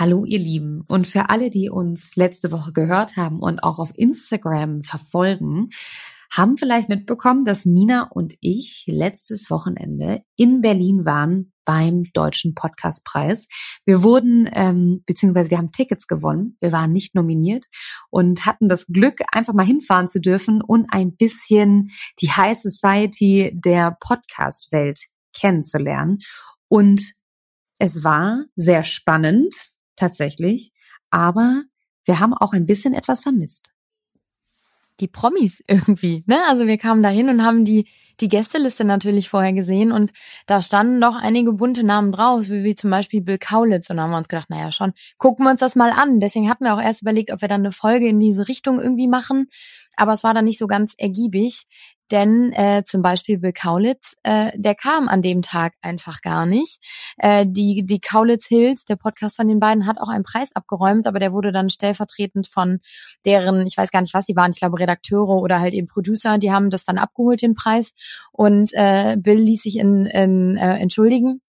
Hallo ihr Lieben und für alle, die uns letzte Woche gehört haben und auch auf Instagram verfolgen, haben vielleicht mitbekommen, dass Nina und ich letztes Wochenende in Berlin waren beim Deutschen Podcastpreis. Wir wurden, ähm, beziehungsweise wir haben Tickets gewonnen. Wir waren nicht nominiert und hatten das Glück, einfach mal hinfahren zu dürfen und ein bisschen die High Society der Podcast-Welt kennenzulernen. Und es war sehr spannend, tatsächlich, aber wir haben auch ein bisschen etwas vermisst die Promis irgendwie. Ne? Also wir kamen dahin und haben die die Gästeliste natürlich vorher gesehen und da standen doch einige bunte Namen draus, wie, wie zum Beispiel Bill Kaulitz. Und da haben wir uns gedacht, naja schon, gucken wir uns das mal an. Deswegen hatten wir auch erst überlegt, ob wir dann eine Folge in diese Richtung irgendwie machen. Aber es war dann nicht so ganz ergiebig. Denn äh, zum Beispiel Bill Kaulitz, äh, der kam an dem Tag einfach gar nicht. Äh, die, die Kaulitz Hills, der Podcast von den beiden, hat auch einen Preis abgeräumt, aber der wurde dann stellvertretend von deren, ich weiß gar nicht, was sie waren, ich glaube Redakteure oder halt eben Producer, die haben das dann abgeholt, den Preis. Und äh, Bill ließ sich in, in, äh, entschuldigen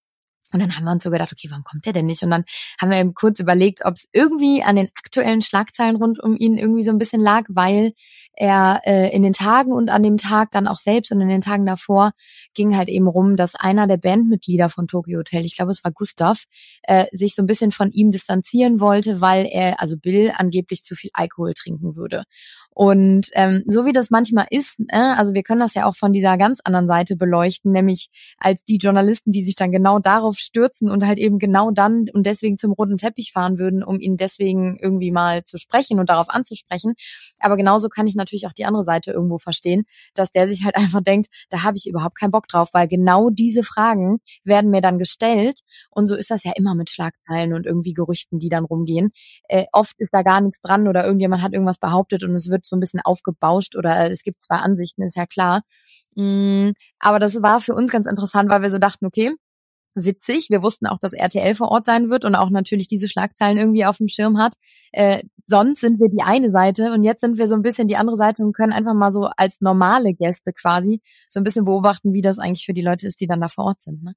und dann haben wir uns so gedacht, okay, warum kommt der denn nicht? Und dann haben wir eben kurz überlegt, ob es irgendwie an den aktuellen Schlagzeilen rund um ihn irgendwie so ein bisschen lag, weil er äh, in den Tagen und an dem Tag dann auch selbst und in den Tagen davor ging halt eben rum, dass einer der Bandmitglieder von Tokyo Hotel, ich glaube es war Gustav, äh, sich so ein bisschen von ihm distanzieren wollte, weil er, also Bill, angeblich zu viel Alkohol trinken würde. Und ähm, so wie das manchmal ist, äh, also wir können das ja auch von dieser ganz anderen Seite beleuchten, nämlich als die Journalisten, die sich dann genau darauf stürzen und halt eben genau dann und deswegen zum roten Teppich fahren würden, um ihn deswegen irgendwie mal zu sprechen und darauf anzusprechen. Aber genauso kann ich natürlich auch die andere Seite irgendwo verstehen, dass der sich halt einfach denkt, da habe ich überhaupt keinen Bock drauf, weil genau diese Fragen werden mir dann gestellt und so ist das ja immer mit Schlagzeilen und irgendwie Gerüchten, die dann rumgehen. Äh, oft ist da gar nichts dran oder irgendjemand hat irgendwas behauptet und es wird so ein bisschen aufgebauscht oder es gibt zwei Ansichten, ist ja klar. Mm, aber das war für uns ganz interessant, weil wir so dachten, okay, witzig. Wir wussten auch, dass RTL vor Ort sein wird und auch natürlich diese Schlagzeilen irgendwie auf dem Schirm hat. Äh, sonst sind wir die eine Seite und jetzt sind wir so ein bisschen die andere Seite und können einfach mal so als normale Gäste quasi so ein bisschen beobachten, wie das eigentlich für die Leute ist, die dann da vor Ort sind. Ne?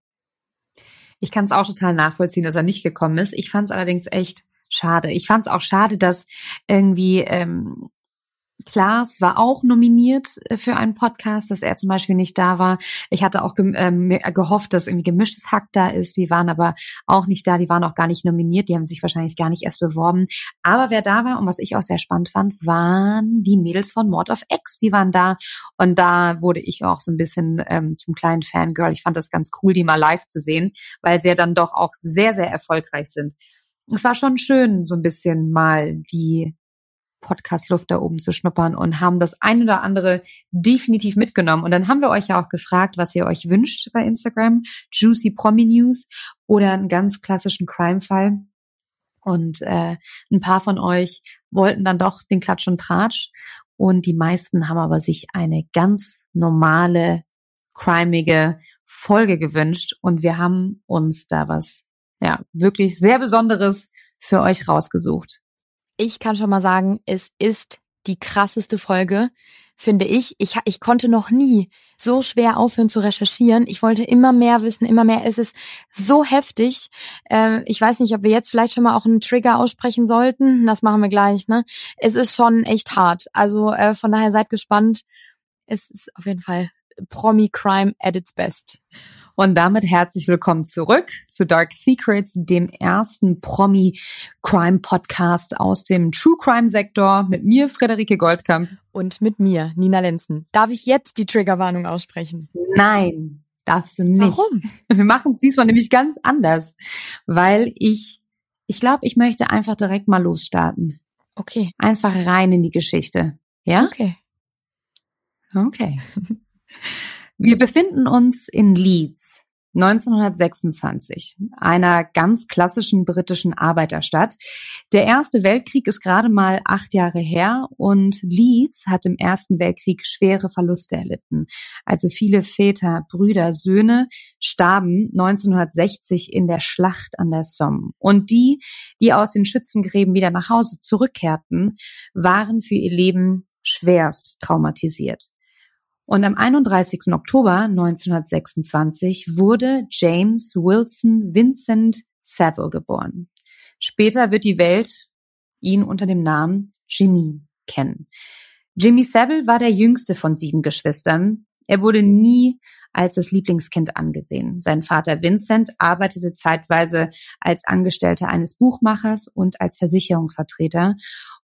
Ich kann es auch total nachvollziehen, dass er nicht gekommen ist. Ich fand es allerdings echt schade. Ich fand es auch schade, dass irgendwie ähm, Klaas war auch nominiert äh, für einen Podcast, dass er zum Beispiel nicht da war. Ich hatte auch ge ähm, gehofft, dass irgendwie gemischtes Hack da ist. Die waren aber auch nicht da. Die waren auch gar nicht nominiert. Die haben sich wahrscheinlich gar nicht erst beworben. Aber wer da war und was ich auch sehr spannend fand, waren die Mädels von Mord of X. Die waren da und da wurde ich auch so ein bisschen ähm, zum kleinen Fangirl. Ich fand das ganz cool, die mal live zu sehen, weil sie ja dann doch auch sehr, sehr erfolgreich sind. Es war schon schön, so ein bisschen mal die Podcast-Luft da oben zu schnuppern und haben das ein oder andere definitiv mitgenommen. Und dann haben wir euch ja auch gefragt, was ihr euch wünscht bei Instagram. Juicy Promi News oder einen ganz klassischen Crime-Fall. Und äh, ein paar von euch wollten dann doch den Klatsch und Tratsch. Und die meisten haben aber sich eine ganz normale, crimige Folge gewünscht. Und wir haben uns da was, ja, wirklich sehr Besonderes für euch rausgesucht ich kann schon mal sagen, es ist die krasseste Folge, finde ich. Ich, ich konnte noch nie so schwer aufhören zu recherchieren. Ich wollte immer mehr wissen, immer mehr. Es ist so heftig. Äh, ich weiß nicht, ob wir jetzt vielleicht schon mal auch einen Trigger aussprechen sollten. Das machen wir gleich. Ne? Es ist schon echt hart. Also äh, von daher seid gespannt. Es ist auf jeden Fall Promi Crime at its best. Und damit herzlich willkommen zurück zu Dark Secrets, dem ersten Promi Crime Podcast aus dem True Crime Sektor mit mir, Frederike Goldkamp. Und mit mir, Nina Lenzen. Darf ich jetzt die Triggerwarnung aussprechen? Nein, darfst du nicht. Warum? Wir machen es diesmal nämlich ganz anders, weil ich, ich glaube, ich möchte einfach direkt mal losstarten. Okay. Einfach rein in die Geschichte. Ja? Okay. Okay. Wir befinden uns in Leeds 1926, einer ganz klassischen britischen Arbeiterstadt. Der Erste Weltkrieg ist gerade mal acht Jahre her und Leeds hat im Ersten Weltkrieg schwere Verluste erlitten. Also viele Väter, Brüder, Söhne starben 1960 in der Schlacht an der Somme. Und die, die aus den Schützengräben wieder nach Hause zurückkehrten, waren für ihr Leben schwerst traumatisiert. Und am 31. Oktober 1926 wurde James Wilson Vincent Saville geboren. Später wird die Welt ihn unter dem Namen Jimmy kennen. Jimmy Savile war der jüngste von sieben Geschwistern. Er wurde nie als das Lieblingskind angesehen. Sein Vater Vincent arbeitete zeitweise als Angestellter eines Buchmachers und als Versicherungsvertreter.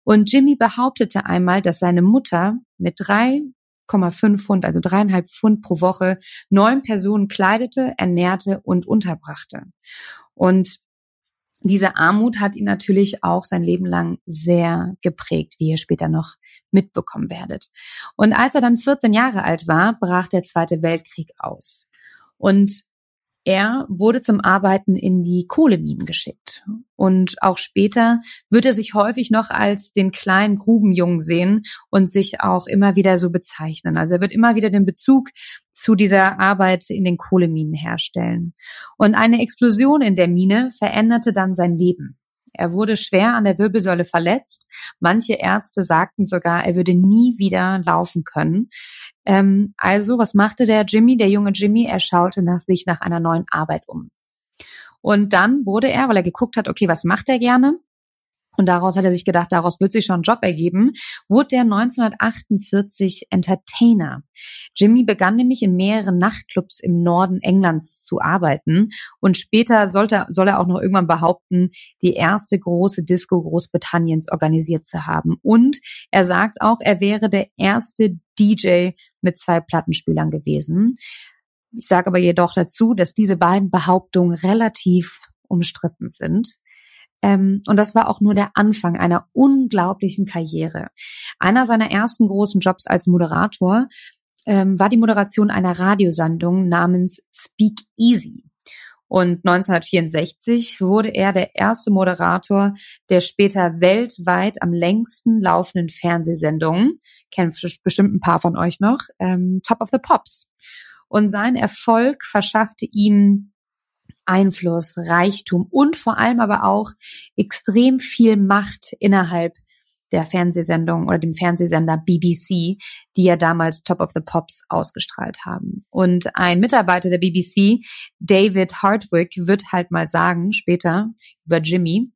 Und Jimmy behauptete einmal, dass seine Mutter mit 3,5 Pfund, also dreieinhalb Pfund pro Woche, neun Personen kleidete, ernährte und unterbrachte. Und diese Armut hat ihn natürlich auch sein Leben lang sehr geprägt, wie ihr später noch mitbekommen werdet. Und als er dann 14 Jahre alt war, brach der Zweite Weltkrieg aus. Und er wurde zum Arbeiten in die Kohleminen geschickt. Und auch später wird er sich häufig noch als den kleinen Grubenjungen sehen und sich auch immer wieder so bezeichnen. Also er wird immer wieder den Bezug zu dieser Arbeit in den Kohleminen herstellen. Und eine Explosion in der Mine veränderte dann sein Leben. Er wurde schwer an der Wirbelsäule verletzt. Manche Ärzte sagten sogar, er würde nie wieder laufen können. Ähm, also, was machte der Jimmy, der junge Jimmy? Er schaute nach sich nach einer neuen Arbeit um. Und dann wurde er, weil er geguckt hat, okay, was macht er gerne? Und daraus hat er sich gedacht, daraus wird sich schon ein Job ergeben, wurde er 1948 Entertainer. Jimmy begann nämlich in mehreren Nachtclubs im Norden Englands zu arbeiten und später sollte, soll er auch noch irgendwann behaupten, die erste große Disco Großbritanniens organisiert zu haben. Und er sagt auch, er wäre der erste DJ mit zwei Plattenspielern gewesen. Ich sage aber jedoch dazu, dass diese beiden Behauptungen relativ umstritten sind. Ähm, und das war auch nur der Anfang einer unglaublichen Karriere. Einer seiner ersten großen Jobs als Moderator ähm, war die Moderation einer Radiosendung namens Speak Easy. Und 1964 wurde er der erste Moderator der später weltweit am längsten laufenden Fernsehsendung, kennen bestimmt ein paar von euch noch, ähm, Top of the Pops. Und sein Erfolg verschaffte ihm Einfluss, Reichtum und vor allem aber auch extrem viel Macht innerhalb der Fernsehsendung oder dem Fernsehsender BBC, die ja damals Top of the Pops ausgestrahlt haben. Und ein Mitarbeiter der BBC, David Hardwick, wird halt mal sagen, später über Jimmy,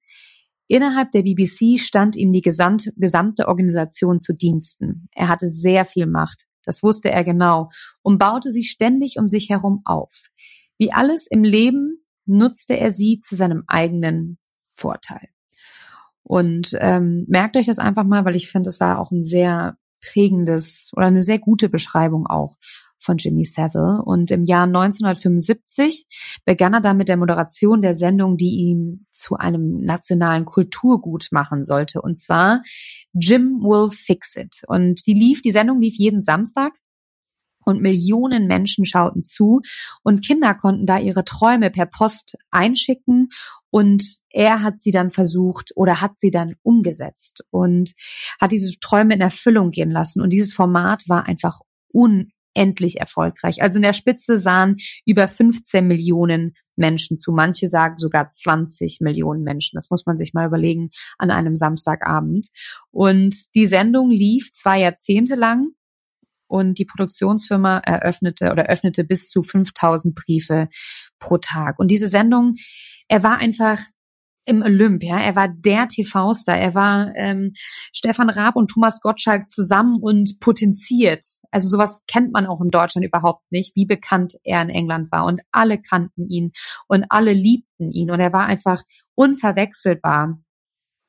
Innerhalb der BBC stand ihm die gesamte, Organisation zu Diensten. Er hatte sehr viel Macht, das wusste er genau, und baute sie ständig um sich herum auf. Wie alles im Leben nutzte er sie zu seinem eigenen Vorteil. Und ähm, merkt euch das einfach mal, weil ich finde, es war auch ein sehr prägendes oder eine sehr gute Beschreibung auch von Jimmy Savile. Und im Jahr 1975 begann er dann mit der Moderation der Sendung, die ihn zu einem nationalen Kulturgut machen sollte. Und zwar Jim Will Fix It. Und die lief, die Sendung lief jeden Samstag und Millionen Menschen schauten zu und Kinder konnten da ihre Träume per Post einschicken und er hat sie dann versucht oder hat sie dann umgesetzt und hat diese Träume in Erfüllung gehen lassen und dieses Format war einfach unendlich erfolgreich. Also in der Spitze sahen über 15 Millionen Menschen zu. Manche sagen sogar 20 Millionen Menschen. Das muss man sich mal überlegen an einem Samstagabend. Und die Sendung lief zwei Jahrzehnte lang und die Produktionsfirma eröffnete oder öffnete bis zu 5000 Briefe pro Tag. Und diese Sendung, er war einfach im Olymp, ja, er war der TV-Star, er war ähm, Stefan Raab und Thomas Gottschalk zusammen und potenziert. Also sowas kennt man auch in Deutschland überhaupt nicht, wie bekannt er in England war und alle kannten ihn und alle liebten ihn und er war einfach unverwechselbar.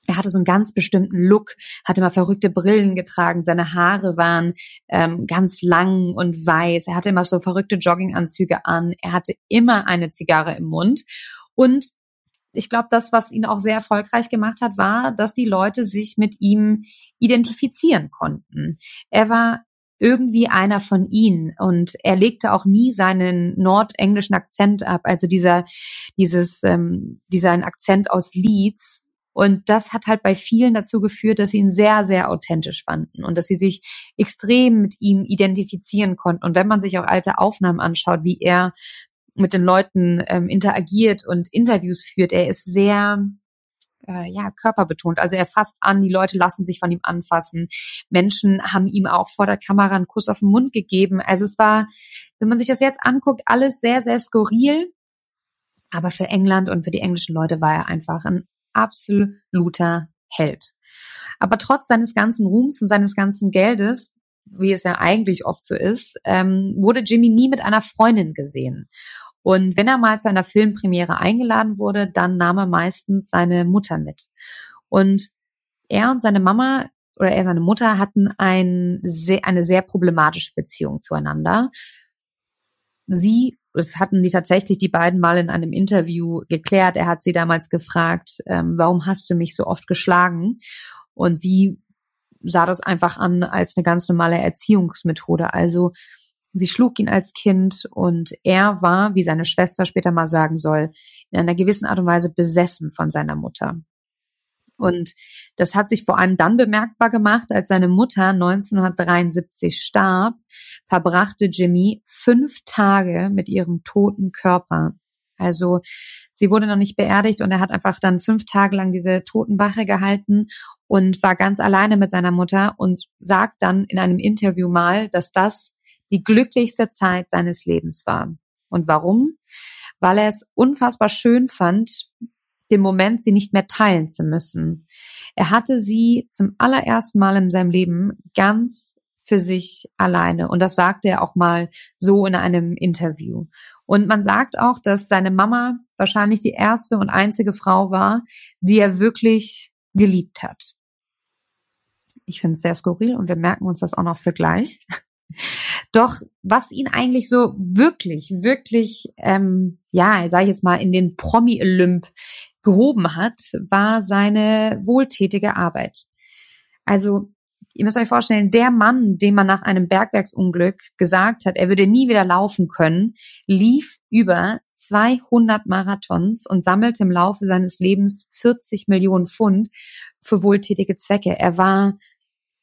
Er hatte so einen ganz bestimmten Look, hatte mal verrückte Brillen getragen, seine Haare waren ähm, ganz lang und weiß, er hatte immer so verrückte Jogginganzüge an, er hatte immer eine Zigarre im Mund. Und ich glaube, das, was ihn auch sehr erfolgreich gemacht hat, war, dass die Leute sich mit ihm identifizieren konnten. Er war irgendwie einer von ihnen und er legte auch nie seinen nordenglischen Akzent ab, also dieser dieses ähm, dieser Akzent aus Leeds, und das hat halt bei vielen dazu geführt, dass sie ihn sehr, sehr authentisch fanden und dass sie sich extrem mit ihm identifizieren konnten. Und wenn man sich auch alte Aufnahmen anschaut, wie er mit den Leuten ähm, interagiert und Interviews führt, er ist sehr äh, ja, körperbetont. Also er fasst an, die Leute lassen sich von ihm anfassen. Menschen haben ihm auch vor der Kamera einen Kuss auf den Mund gegeben. Also es war, wenn man sich das jetzt anguckt, alles sehr, sehr skurril. Aber für England und für die englischen Leute war er einfach ein absoluter Held. Aber trotz seines ganzen Ruhms und seines ganzen Geldes, wie es ja eigentlich oft so ist, ähm, wurde Jimmy nie mit einer Freundin gesehen. Und wenn er mal zu einer Filmpremiere eingeladen wurde, dann nahm er meistens seine Mutter mit. Und er und seine Mama oder er und seine Mutter hatten ein eine sehr problematische Beziehung zueinander. Sie, es hatten die tatsächlich die beiden mal in einem Interview geklärt. Er hat sie damals gefragt, ähm, warum hast du mich so oft geschlagen? Und sie sah das einfach an als eine ganz normale Erziehungsmethode. Also Sie schlug ihn als Kind und er war, wie seine Schwester später mal sagen soll, in einer gewissen Art und Weise besessen von seiner Mutter. Und das hat sich vor allem dann bemerkbar gemacht, als seine Mutter 1973 starb, verbrachte Jimmy fünf Tage mit ihrem toten Körper. Also sie wurde noch nicht beerdigt und er hat einfach dann fünf Tage lang diese Totenwache gehalten und war ganz alleine mit seiner Mutter und sagt dann in einem Interview mal, dass das die glücklichste Zeit seines Lebens war. Und warum? Weil er es unfassbar schön fand, den Moment, sie nicht mehr teilen zu müssen. Er hatte sie zum allerersten Mal in seinem Leben ganz für sich alleine. Und das sagte er auch mal so in einem Interview. Und man sagt auch, dass seine Mama wahrscheinlich die erste und einzige Frau war, die er wirklich geliebt hat. Ich finde es sehr skurril und wir merken uns das auch noch für gleich. Doch was ihn eigentlich so wirklich, wirklich, ähm, ja, sage ich jetzt mal, in den Promi-Olymp gehoben hat, war seine wohltätige Arbeit. Also ihr müsst euch vorstellen, der Mann, dem man nach einem Bergwerksunglück gesagt hat, er würde nie wieder laufen können, lief über 200 Marathons und sammelte im Laufe seines Lebens 40 Millionen Pfund für wohltätige Zwecke. Er war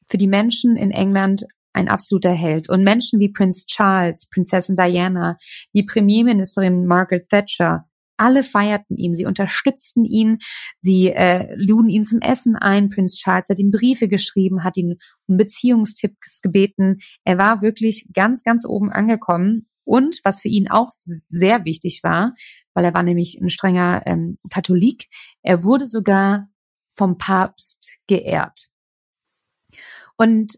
für die Menschen in England ein absoluter Held. Und Menschen wie Prince Charles, Prinzessin Diana, die Premierministerin Margaret Thatcher, alle feierten ihn, sie unterstützten ihn, sie äh, luden ihn zum Essen ein. Prince Charles hat ihm Briefe geschrieben, hat ihn um Beziehungstipps gebeten. Er war wirklich ganz, ganz oben angekommen. Und was für ihn auch sehr wichtig war, weil er war nämlich ein strenger ähm, Katholik, er wurde sogar vom Papst geehrt. Und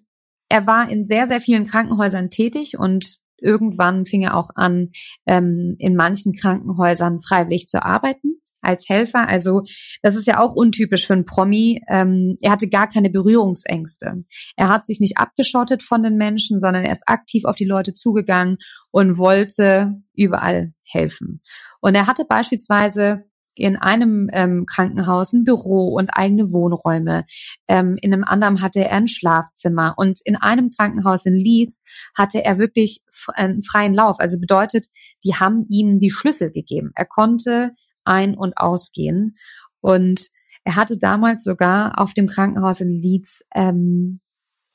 er war in sehr, sehr vielen Krankenhäusern tätig und irgendwann fing er auch an, ähm, in manchen Krankenhäusern freiwillig zu arbeiten als Helfer. Also das ist ja auch untypisch für einen Promi. Ähm, er hatte gar keine Berührungsängste. Er hat sich nicht abgeschottet von den Menschen, sondern er ist aktiv auf die Leute zugegangen und wollte überall helfen. Und er hatte beispielsweise in einem ähm, Krankenhaus ein Büro und eigene Wohnräume. Ähm, in einem anderen hatte er ein Schlafzimmer. Und in einem Krankenhaus in Leeds hatte er wirklich einen freien Lauf. Also bedeutet, die haben ihm die Schlüssel gegeben. Er konnte ein- und ausgehen. Und er hatte damals sogar auf dem Krankenhaus in Leeds ähm,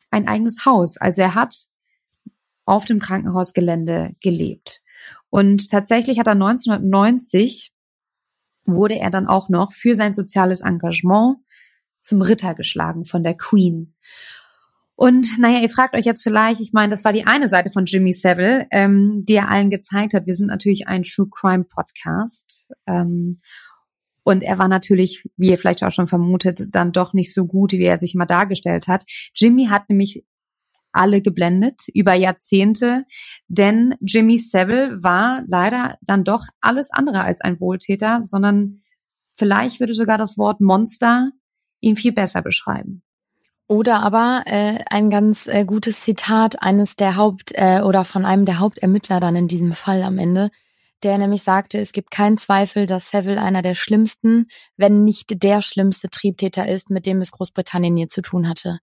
ein eigenes Haus. Also er hat auf dem Krankenhausgelände gelebt. Und tatsächlich hat er 1990 wurde er dann auch noch für sein soziales Engagement zum Ritter geschlagen von der Queen. Und naja, ihr fragt euch jetzt vielleicht, ich meine, das war die eine Seite von Jimmy Savile, ähm, die er allen gezeigt hat. Wir sind natürlich ein True Crime Podcast. Ähm, und er war natürlich, wie ihr vielleicht auch schon vermutet, dann doch nicht so gut, wie er sich immer dargestellt hat. Jimmy hat nämlich alle geblendet über Jahrzehnte, denn Jimmy Savile war leider dann doch alles andere als ein Wohltäter, sondern vielleicht würde sogar das Wort Monster ihn viel besser beschreiben. Oder aber äh, ein ganz äh, gutes Zitat eines der Haupt- äh, oder von einem der Hauptermittler dann in diesem Fall am Ende, der nämlich sagte, es gibt keinen Zweifel, dass Savile einer der schlimmsten, wenn nicht der schlimmste Triebtäter ist, mit dem es Großbritannien je zu tun hatte.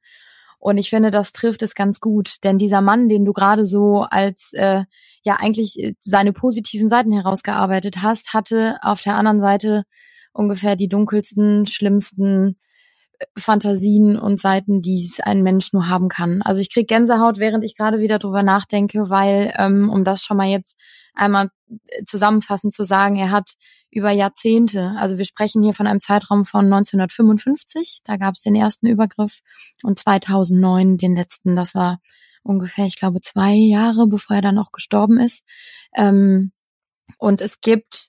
Und ich finde, das trifft es ganz gut, denn dieser Mann, den du gerade so als äh, ja eigentlich äh, seine positiven Seiten herausgearbeitet hast, hatte auf der anderen Seite ungefähr die dunkelsten, schlimmsten äh, Fantasien und Seiten, die es ein Mensch nur haben kann. Also ich krieg Gänsehaut, während ich gerade wieder drüber nachdenke, weil, ähm, um das schon mal jetzt einmal äh, zusammenfassend zu sagen, er hat über Jahrzehnte, also wir sprechen hier von einem Zeitraum von 1955, da gab es den ersten Übergriff und 2009 den letzten, das war ungefähr, ich glaube, zwei Jahre, bevor er dann auch gestorben ist. Ähm, und es gibt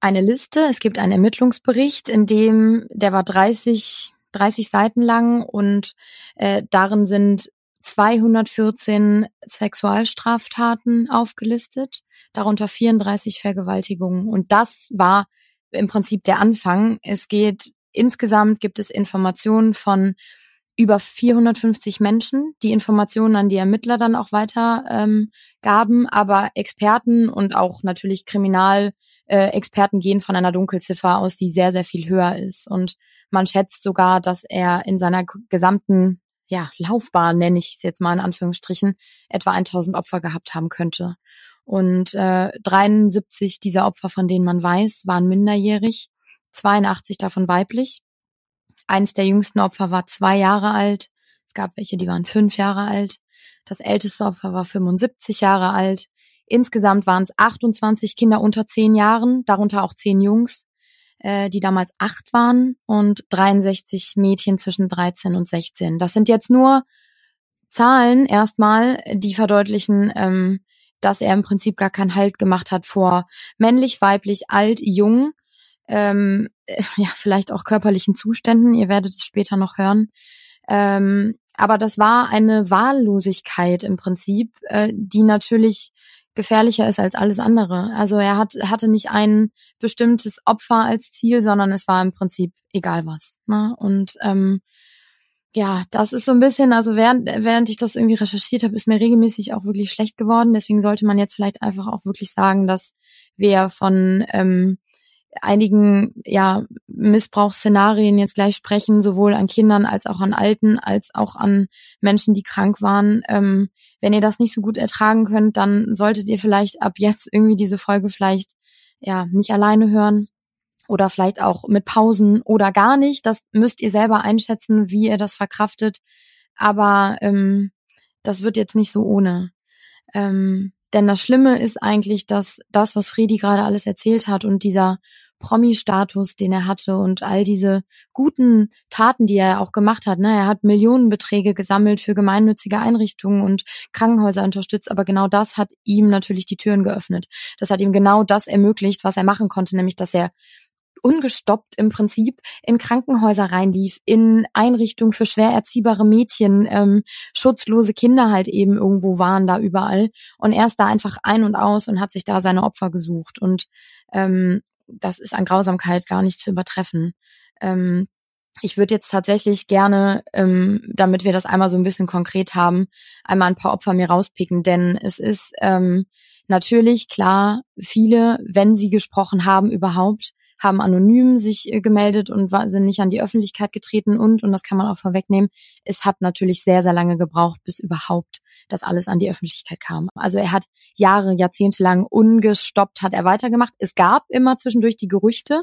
eine Liste, es gibt einen Ermittlungsbericht, in dem, der war 30, 30 Seiten lang und äh, darin sind 214 Sexualstraftaten aufgelistet, darunter 34 Vergewaltigungen. Und das war im Prinzip der Anfang. Es geht, insgesamt gibt es Informationen von über 450 Menschen, die Informationen an die Ermittler dann auch weiter ähm, gaben, aber Experten und auch natürlich Kriminalexperten äh, gehen von einer Dunkelziffer aus, die sehr, sehr viel höher ist. Und man schätzt sogar, dass er in seiner gesamten ja, Laufbahn, nenne ich es jetzt mal in Anführungsstrichen, etwa 1000 Opfer gehabt haben könnte. Und äh, 73 dieser Opfer, von denen man weiß, waren minderjährig, 82 davon weiblich. Eins der jüngsten Opfer war zwei Jahre alt. Es gab welche, die waren fünf Jahre alt. Das älteste Opfer war 75 Jahre alt. Insgesamt waren es 28 Kinder unter zehn Jahren, darunter auch zehn Jungs, äh, die damals acht waren und 63 Mädchen zwischen 13 und 16. Das sind jetzt nur Zahlen erstmal, die verdeutlichen, ähm, dass er im Prinzip gar keinen Halt gemacht hat vor männlich, weiblich, alt, jung ähm, ja, vielleicht auch körperlichen Zuständen. Ihr werdet es später noch hören. Ähm, aber das war eine Wahllosigkeit im Prinzip, äh, die natürlich gefährlicher ist als alles andere. Also er hat, hatte nicht ein bestimmtes Opfer als Ziel, sondern es war im Prinzip egal was. Ne? Und ähm, ja, das ist so ein bisschen, also während, während ich das irgendwie recherchiert habe, ist mir regelmäßig auch wirklich schlecht geworden. Deswegen sollte man jetzt vielleicht einfach auch wirklich sagen, dass wir von ähm, einigen ja, Missbrauchsszenarien jetzt gleich sprechen, sowohl an Kindern als auch an Alten, als auch an Menschen, die krank waren. Ähm, wenn ihr das nicht so gut ertragen könnt, dann solltet ihr vielleicht ab jetzt irgendwie diese Folge vielleicht ja nicht alleine hören oder vielleicht auch mit Pausen oder gar nicht. Das müsst ihr selber einschätzen, wie ihr das verkraftet. Aber ähm, das wird jetzt nicht so ohne. Ähm, denn das Schlimme ist eigentlich, dass das, was Fredi gerade alles erzählt hat und dieser Promi-Status, den er hatte und all diese guten Taten, die er auch gemacht hat. Ne? Er hat Millionenbeträge gesammelt für gemeinnützige Einrichtungen und Krankenhäuser unterstützt, aber genau das hat ihm natürlich die Türen geöffnet. Das hat ihm genau das ermöglicht, was er machen konnte, nämlich dass er ungestoppt im Prinzip in Krankenhäuser reinlief, in Einrichtungen für schwer erziehbare Mädchen, ähm, schutzlose Kinder halt eben irgendwo waren da überall. Und er ist da einfach ein und aus und hat sich da seine Opfer gesucht. Und ähm, das ist an Grausamkeit gar nicht zu übertreffen. Ähm, ich würde jetzt tatsächlich gerne, ähm, damit wir das einmal so ein bisschen konkret haben, einmal ein paar Opfer mir rauspicken, denn es ist ähm, natürlich klar, viele, wenn sie gesprochen haben überhaupt, haben anonym sich äh, gemeldet und sind nicht an die Öffentlichkeit getreten und, und das kann man auch vorwegnehmen, es hat natürlich sehr, sehr lange gebraucht, bis überhaupt das alles an die Öffentlichkeit kam. Also er hat Jahre, Jahrzehnte lang ungestoppt, hat er weitergemacht. Es gab immer zwischendurch die Gerüchte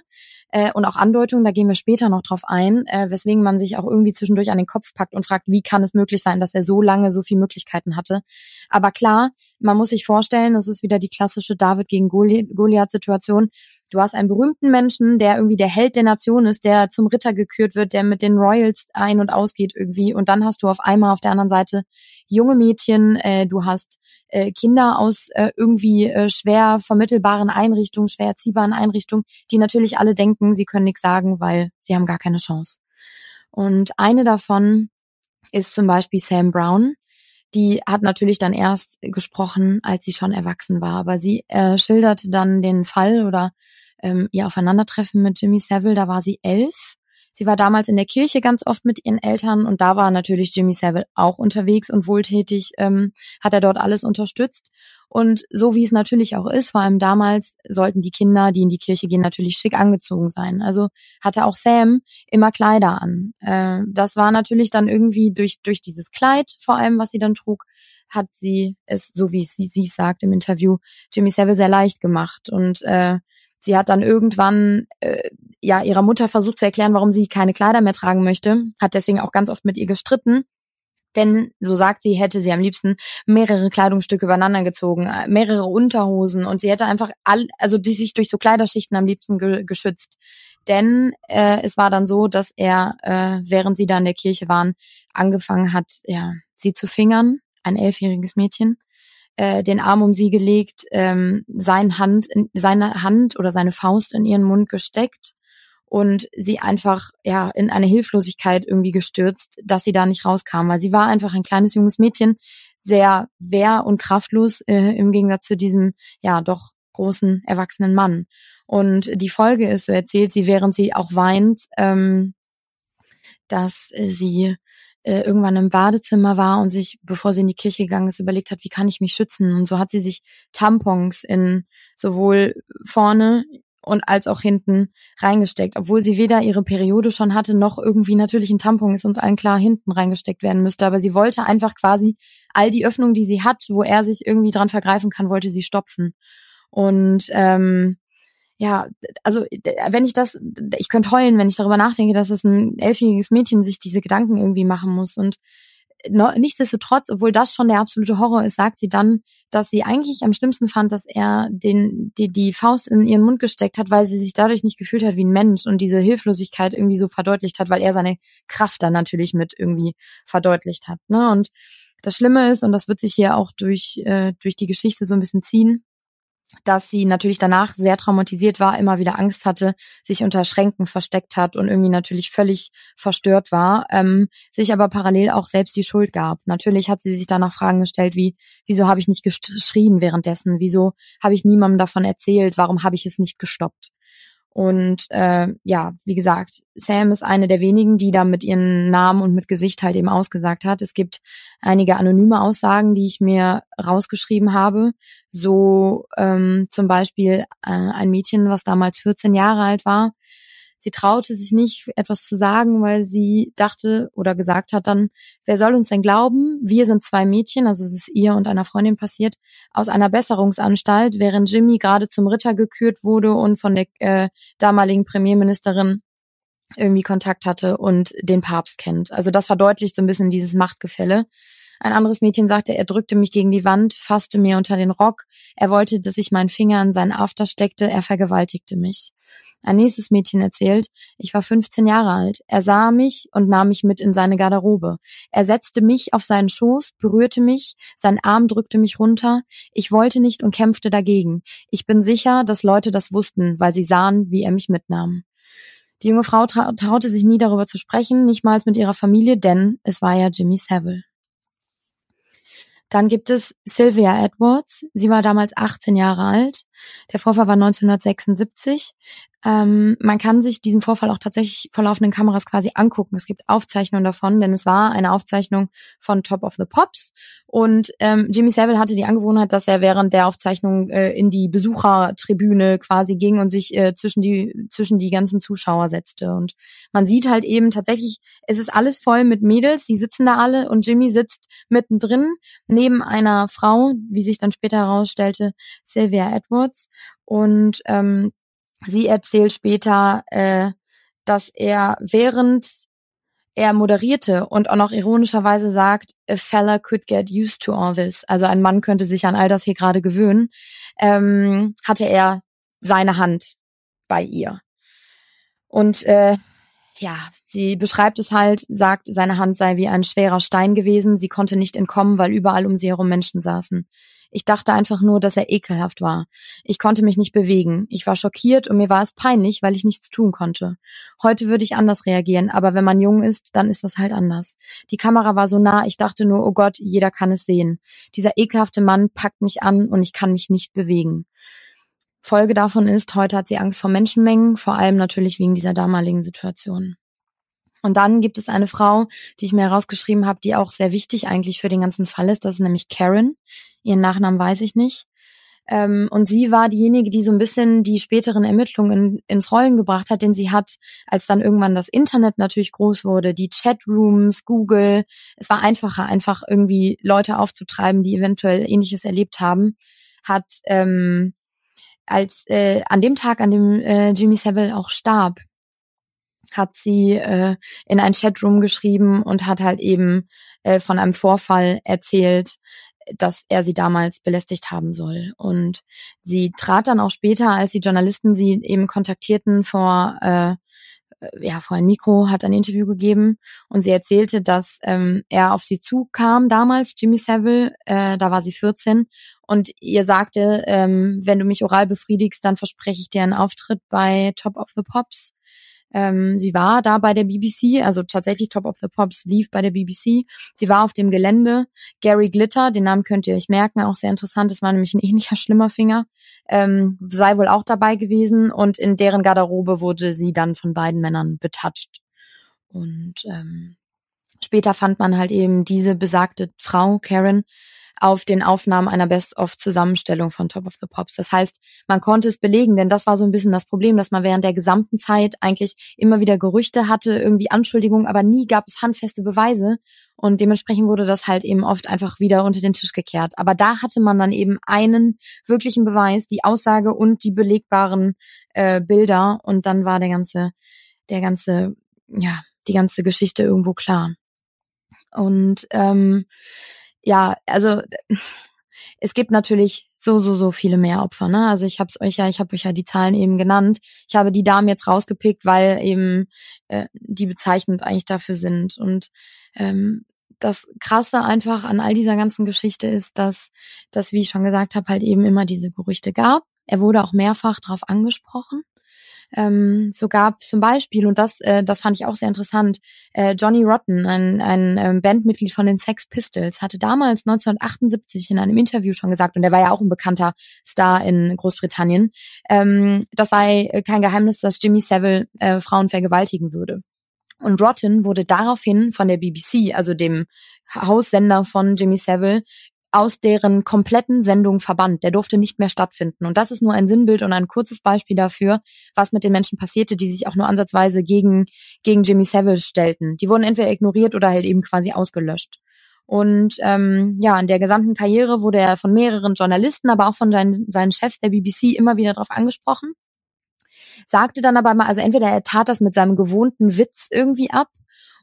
äh, und auch Andeutungen, da gehen wir später noch drauf ein, äh, weswegen man sich auch irgendwie zwischendurch an den Kopf packt und fragt, wie kann es möglich sein, dass er so lange so viele Möglichkeiten hatte. Aber klar, man muss sich vorstellen, das ist wieder die klassische David gegen Goliath-Situation. Du hast einen berühmten Menschen, der irgendwie der Held der Nation ist, der zum Ritter gekürt wird, der mit den Royals ein- und ausgeht irgendwie. Und dann hast du auf einmal auf der anderen Seite junge Mädchen, äh, du hast äh, Kinder aus äh, irgendwie äh, schwer vermittelbaren Einrichtungen, schwer erziehbaren Einrichtungen, die natürlich alle denken, sie können nichts sagen, weil sie haben gar keine Chance. Und eine davon ist zum Beispiel Sam Brown. Die hat natürlich dann erst gesprochen, als sie schon erwachsen war, aber sie äh, schilderte dann den Fall oder ähm, ihr Aufeinandertreffen mit Jimmy Savile, da war sie elf. Sie war damals in der Kirche ganz oft mit ihren Eltern und da war natürlich Jimmy Savile auch unterwegs und wohltätig, ähm, hat er dort alles unterstützt. Und so wie es natürlich auch ist, vor allem damals, sollten die Kinder, die in die Kirche gehen, natürlich schick angezogen sein. Also hatte auch Sam immer Kleider an. Äh, das war natürlich dann irgendwie durch, durch dieses Kleid, vor allem, was sie dann trug, hat sie es, so wie sie, sie sagt im Interview, Jimmy Savile sehr leicht gemacht. Und äh, Sie hat dann irgendwann äh, ja ihrer Mutter versucht zu erklären, warum sie keine Kleider mehr tragen möchte, hat deswegen auch ganz oft mit ihr gestritten. Denn, so sagt sie, hätte sie am liebsten mehrere Kleidungsstücke übereinander gezogen, äh, mehrere Unterhosen und sie hätte einfach all, also die sich durch so Kleiderschichten am liebsten ge geschützt. Denn äh, es war dann so, dass er, äh, während sie da in der Kirche waren, angefangen hat, ja, sie zu fingern, ein elfjähriges Mädchen, äh, den Arm um sie gelegt, ähm, sein Hand, in, seine Hand oder seine Faust in ihren Mund gesteckt und sie einfach ja in eine Hilflosigkeit irgendwie gestürzt, dass sie da nicht rauskam, weil sie war einfach ein kleines junges Mädchen, sehr wehr und kraftlos äh, im Gegensatz zu diesem ja doch großen erwachsenen Mann. Und die Folge ist, so erzählt sie, während sie auch weint, ähm, dass sie äh, irgendwann im Badezimmer war und sich, bevor sie in die Kirche gegangen ist, überlegt hat, wie kann ich mich schützen? Und so hat sie sich Tampons in sowohl vorne und als auch hinten reingesteckt, obwohl sie weder ihre Periode schon hatte, noch irgendwie natürlich ein Tampon ist uns allen klar hinten reingesteckt werden müsste. Aber sie wollte einfach quasi all die Öffnungen, die sie hat, wo er sich irgendwie dran vergreifen kann, wollte sie stopfen. Und ähm, ja, also wenn ich das, ich könnte heulen, wenn ich darüber nachdenke, dass es ein elfjähriges Mädchen sich diese Gedanken irgendwie machen muss. Und nichtsdestotrotz, obwohl das schon der absolute Horror ist, sagt sie dann, dass sie eigentlich am schlimmsten fand, dass er den, die, die Faust in ihren Mund gesteckt hat, weil sie sich dadurch nicht gefühlt hat wie ein Mensch und diese Hilflosigkeit irgendwie so verdeutlicht hat, weil er seine Kraft dann natürlich mit irgendwie verdeutlicht hat. Ne? Und das Schlimme ist, und das wird sich hier auch durch, äh, durch die Geschichte so ein bisschen ziehen, dass sie natürlich danach sehr traumatisiert war, immer wieder Angst hatte, sich unter Schränken versteckt hat und irgendwie natürlich völlig verstört war, ähm, sich aber parallel auch selbst die Schuld gab. Natürlich hat sie sich danach Fragen gestellt, wie, wieso habe ich nicht geschrien währenddessen? Wieso habe ich niemandem davon erzählt? Warum habe ich es nicht gestoppt? Und äh, ja, wie gesagt, Sam ist eine der wenigen, die da mit ihren Namen und mit Gesicht halt eben ausgesagt hat. Es gibt einige anonyme Aussagen, die ich mir rausgeschrieben habe. So ähm, zum Beispiel äh, ein Mädchen, was damals 14 Jahre alt war, Sie traute sich nicht, etwas zu sagen, weil sie dachte oder gesagt hat dann, wer soll uns denn glauben? Wir sind zwei Mädchen, also es ist ihr und einer Freundin passiert, aus einer Besserungsanstalt, während Jimmy gerade zum Ritter gekürt wurde und von der äh, damaligen Premierministerin irgendwie Kontakt hatte und den Papst kennt. Also das verdeutlicht so ein bisschen dieses Machtgefälle. Ein anderes Mädchen sagte, er drückte mich gegen die Wand, fasste mir unter den Rock, er wollte, dass ich meinen Finger in seinen After steckte, er vergewaltigte mich. Ein nächstes Mädchen erzählt, ich war 15 Jahre alt. Er sah mich und nahm mich mit in seine Garderobe. Er setzte mich auf seinen Schoß, berührte mich, sein Arm drückte mich runter. Ich wollte nicht und kämpfte dagegen. Ich bin sicher, dass Leute das wussten, weil sie sahen, wie er mich mitnahm. Die junge Frau tra traute sich nie darüber zu sprechen, nicht mal mit ihrer Familie, denn es war ja Jimmy Savile. Dann gibt es Sylvia Edwards. Sie war damals 18 Jahre alt. Der Vorfall war 1976. Ähm, man kann sich diesen Vorfall auch tatsächlich vor laufenden Kameras quasi angucken. Es gibt Aufzeichnungen davon, denn es war eine Aufzeichnung von Top of the Pops. Und ähm, Jimmy Savile hatte die Angewohnheit, dass er während der Aufzeichnung äh, in die Besuchertribüne quasi ging und sich äh, zwischen die zwischen die ganzen Zuschauer setzte. Und man sieht halt eben tatsächlich, es ist alles voll mit Mädels, die sitzen da alle und Jimmy sitzt mittendrin neben einer Frau, wie sich dann später herausstellte, Sylvia Edwards. Und ähm, Sie erzählt später, äh, dass er während er moderierte und auch noch ironischerweise sagt, a fella could get used to all this, also ein Mann könnte sich an all das hier gerade gewöhnen, ähm, hatte er seine Hand bei ihr. Und äh, ja, sie beschreibt es halt, sagt, seine Hand sei wie ein schwerer Stein gewesen, sie konnte nicht entkommen, weil überall um sie herum Menschen saßen. Ich dachte einfach nur, dass er ekelhaft war. Ich konnte mich nicht bewegen. Ich war schockiert und mir war es peinlich, weil ich nichts tun konnte. Heute würde ich anders reagieren, aber wenn man jung ist, dann ist das halt anders. Die Kamera war so nah, ich dachte nur, oh Gott, jeder kann es sehen. Dieser ekelhafte Mann packt mich an und ich kann mich nicht bewegen. Folge davon ist, heute hat sie Angst vor Menschenmengen, vor allem natürlich wegen dieser damaligen Situation. Und dann gibt es eine Frau, die ich mir herausgeschrieben habe, die auch sehr wichtig eigentlich für den ganzen Fall ist. Das ist nämlich Karen. Ihren Nachnamen weiß ich nicht. Ähm, und sie war diejenige, die so ein bisschen die späteren Ermittlungen in, ins Rollen gebracht hat, denn sie hat, als dann irgendwann das Internet natürlich groß wurde, die Chatrooms, Google, es war einfacher, einfach irgendwie Leute aufzutreiben, die eventuell Ähnliches erlebt haben, hat ähm, als äh, an dem Tag, an dem äh, Jimmy Savile auch starb, hat sie äh, in ein Chatroom geschrieben und hat halt eben äh, von einem Vorfall erzählt, dass er sie damals belästigt haben soll. Und sie trat dann auch später, als die Journalisten sie eben kontaktierten vor äh, ja vor ein Mikro, hat ein Interview gegeben und sie erzählte, dass ähm, er auf sie zukam damals, Jimmy Savile, äh, da war sie 14 und ihr sagte, ähm, wenn du mich oral befriedigst, dann verspreche ich dir einen Auftritt bei Top of the Pops. Ähm, sie war da bei der BBC, also tatsächlich Top of the Pops lief bei der BBC. Sie war auf dem Gelände. Gary Glitter, den Namen könnt ihr euch merken, auch sehr interessant. Das war nämlich ein ähnlicher Schlimmerfinger. Ähm, sei wohl auch dabei gewesen und in deren Garderobe wurde sie dann von beiden Männern betatscht. Und ähm, später fand man halt eben diese besagte Frau, Karen, auf den Aufnahmen einer Best-of-Zusammenstellung von Top of the Pops. Das heißt, man konnte es belegen, denn das war so ein bisschen das Problem, dass man während der gesamten Zeit eigentlich immer wieder Gerüchte hatte, irgendwie Anschuldigungen, aber nie gab es handfeste Beweise. Und dementsprechend wurde das halt eben oft einfach wieder unter den Tisch gekehrt. Aber da hatte man dann eben einen wirklichen Beweis, die Aussage und die belegbaren äh, Bilder. Und dann war der ganze, der ganze, ja, die ganze Geschichte irgendwo klar. Und ähm, ja, also es gibt natürlich so, so, so viele mehr Opfer. Ne? Also ich habe es euch ja, ich habe euch ja die Zahlen eben genannt. Ich habe die Damen jetzt rausgepickt, weil eben äh, die bezeichnend eigentlich dafür sind. Und ähm, das Krasse einfach an all dieser ganzen Geschichte ist, dass, dass wie ich schon gesagt habe, halt eben immer diese Gerüchte gab. Er wurde auch mehrfach darauf angesprochen. Ähm, so gab zum Beispiel, und das, äh, das fand ich auch sehr interessant, äh, Johnny Rotten, ein, ein ähm, Bandmitglied von den Sex Pistols, hatte damals 1978 in einem Interview schon gesagt, und der war ja auch ein bekannter Star in Großbritannien, ähm, das sei kein Geheimnis, dass Jimmy Savile äh, Frauen vergewaltigen würde. Und Rotten wurde daraufhin von der BBC, also dem Haussender von Jimmy Savile, aus deren kompletten Sendung verbannt. Der durfte nicht mehr stattfinden. Und das ist nur ein Sinnbild und ein kurzes Beispiel dafür, was mit den Menschen passierte, die sich auch nur ansatzweise gegen, gegen Jimmy Savile stellten. Die wurden entweder ignoriert oder halt eben quasi ausgelöscht. Und ähm, ja, in der gesamten Karriere wurde er von mehreren Journalisten, aber auch von seinen, seinen Chefs der BBC immer wieder darauf angesprochen. Sagte dann aber mal, also entweder er tat das mit seinem gewohnten Witz irgendwie ab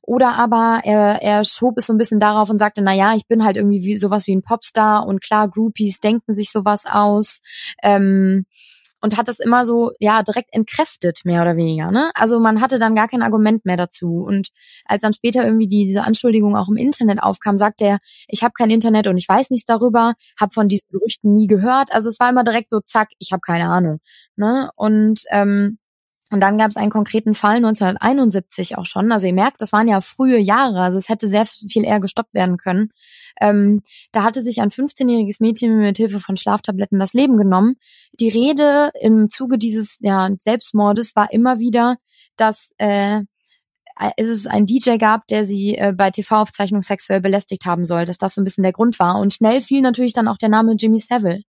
oder aber er, er schob es so ein bisschen darauf und sagte, na ja, ich bin halt irgendwie wie, sowas wie ein Popstar und klar, Groupies denken sich sowas aus. Ähm, und hat das immer so ja direkt entkräftet mehr oder weniger ne? Also man hatte dann gar kein Argument mehr dazu. Und als dann später irgendwie die, diese Anschuldigung auch im Internet aufkam sagte er ich habe kein Internet und ich weiß nichts darüber habe von diesen Gerüchten nie gehört. Also es war immer direkt so zack ich habe keine Ahnung ne? Und ähm, und dann gab es einen konkreten Fall 1971 auch schon. Also ihr merkt, das waren ja frühe Jahre, also es hätte sehr viel eher gestoppt werden können. Ähm, da hatte sich ein 15-jähriges Mädchen mit Hilfe von Schlaftabletten das Leben genommen. Die Rede im Zuge dieses ja, Selbstmordes war immer wieder, dass äh, es ein DJ gab, der sie äh, bei TV-Aufzeichnungen sexuell belästigt haben soll, dass das so ein bisschen der Grund war. Und schnell fiel natürlich dann auch der Name Jimmy Savile.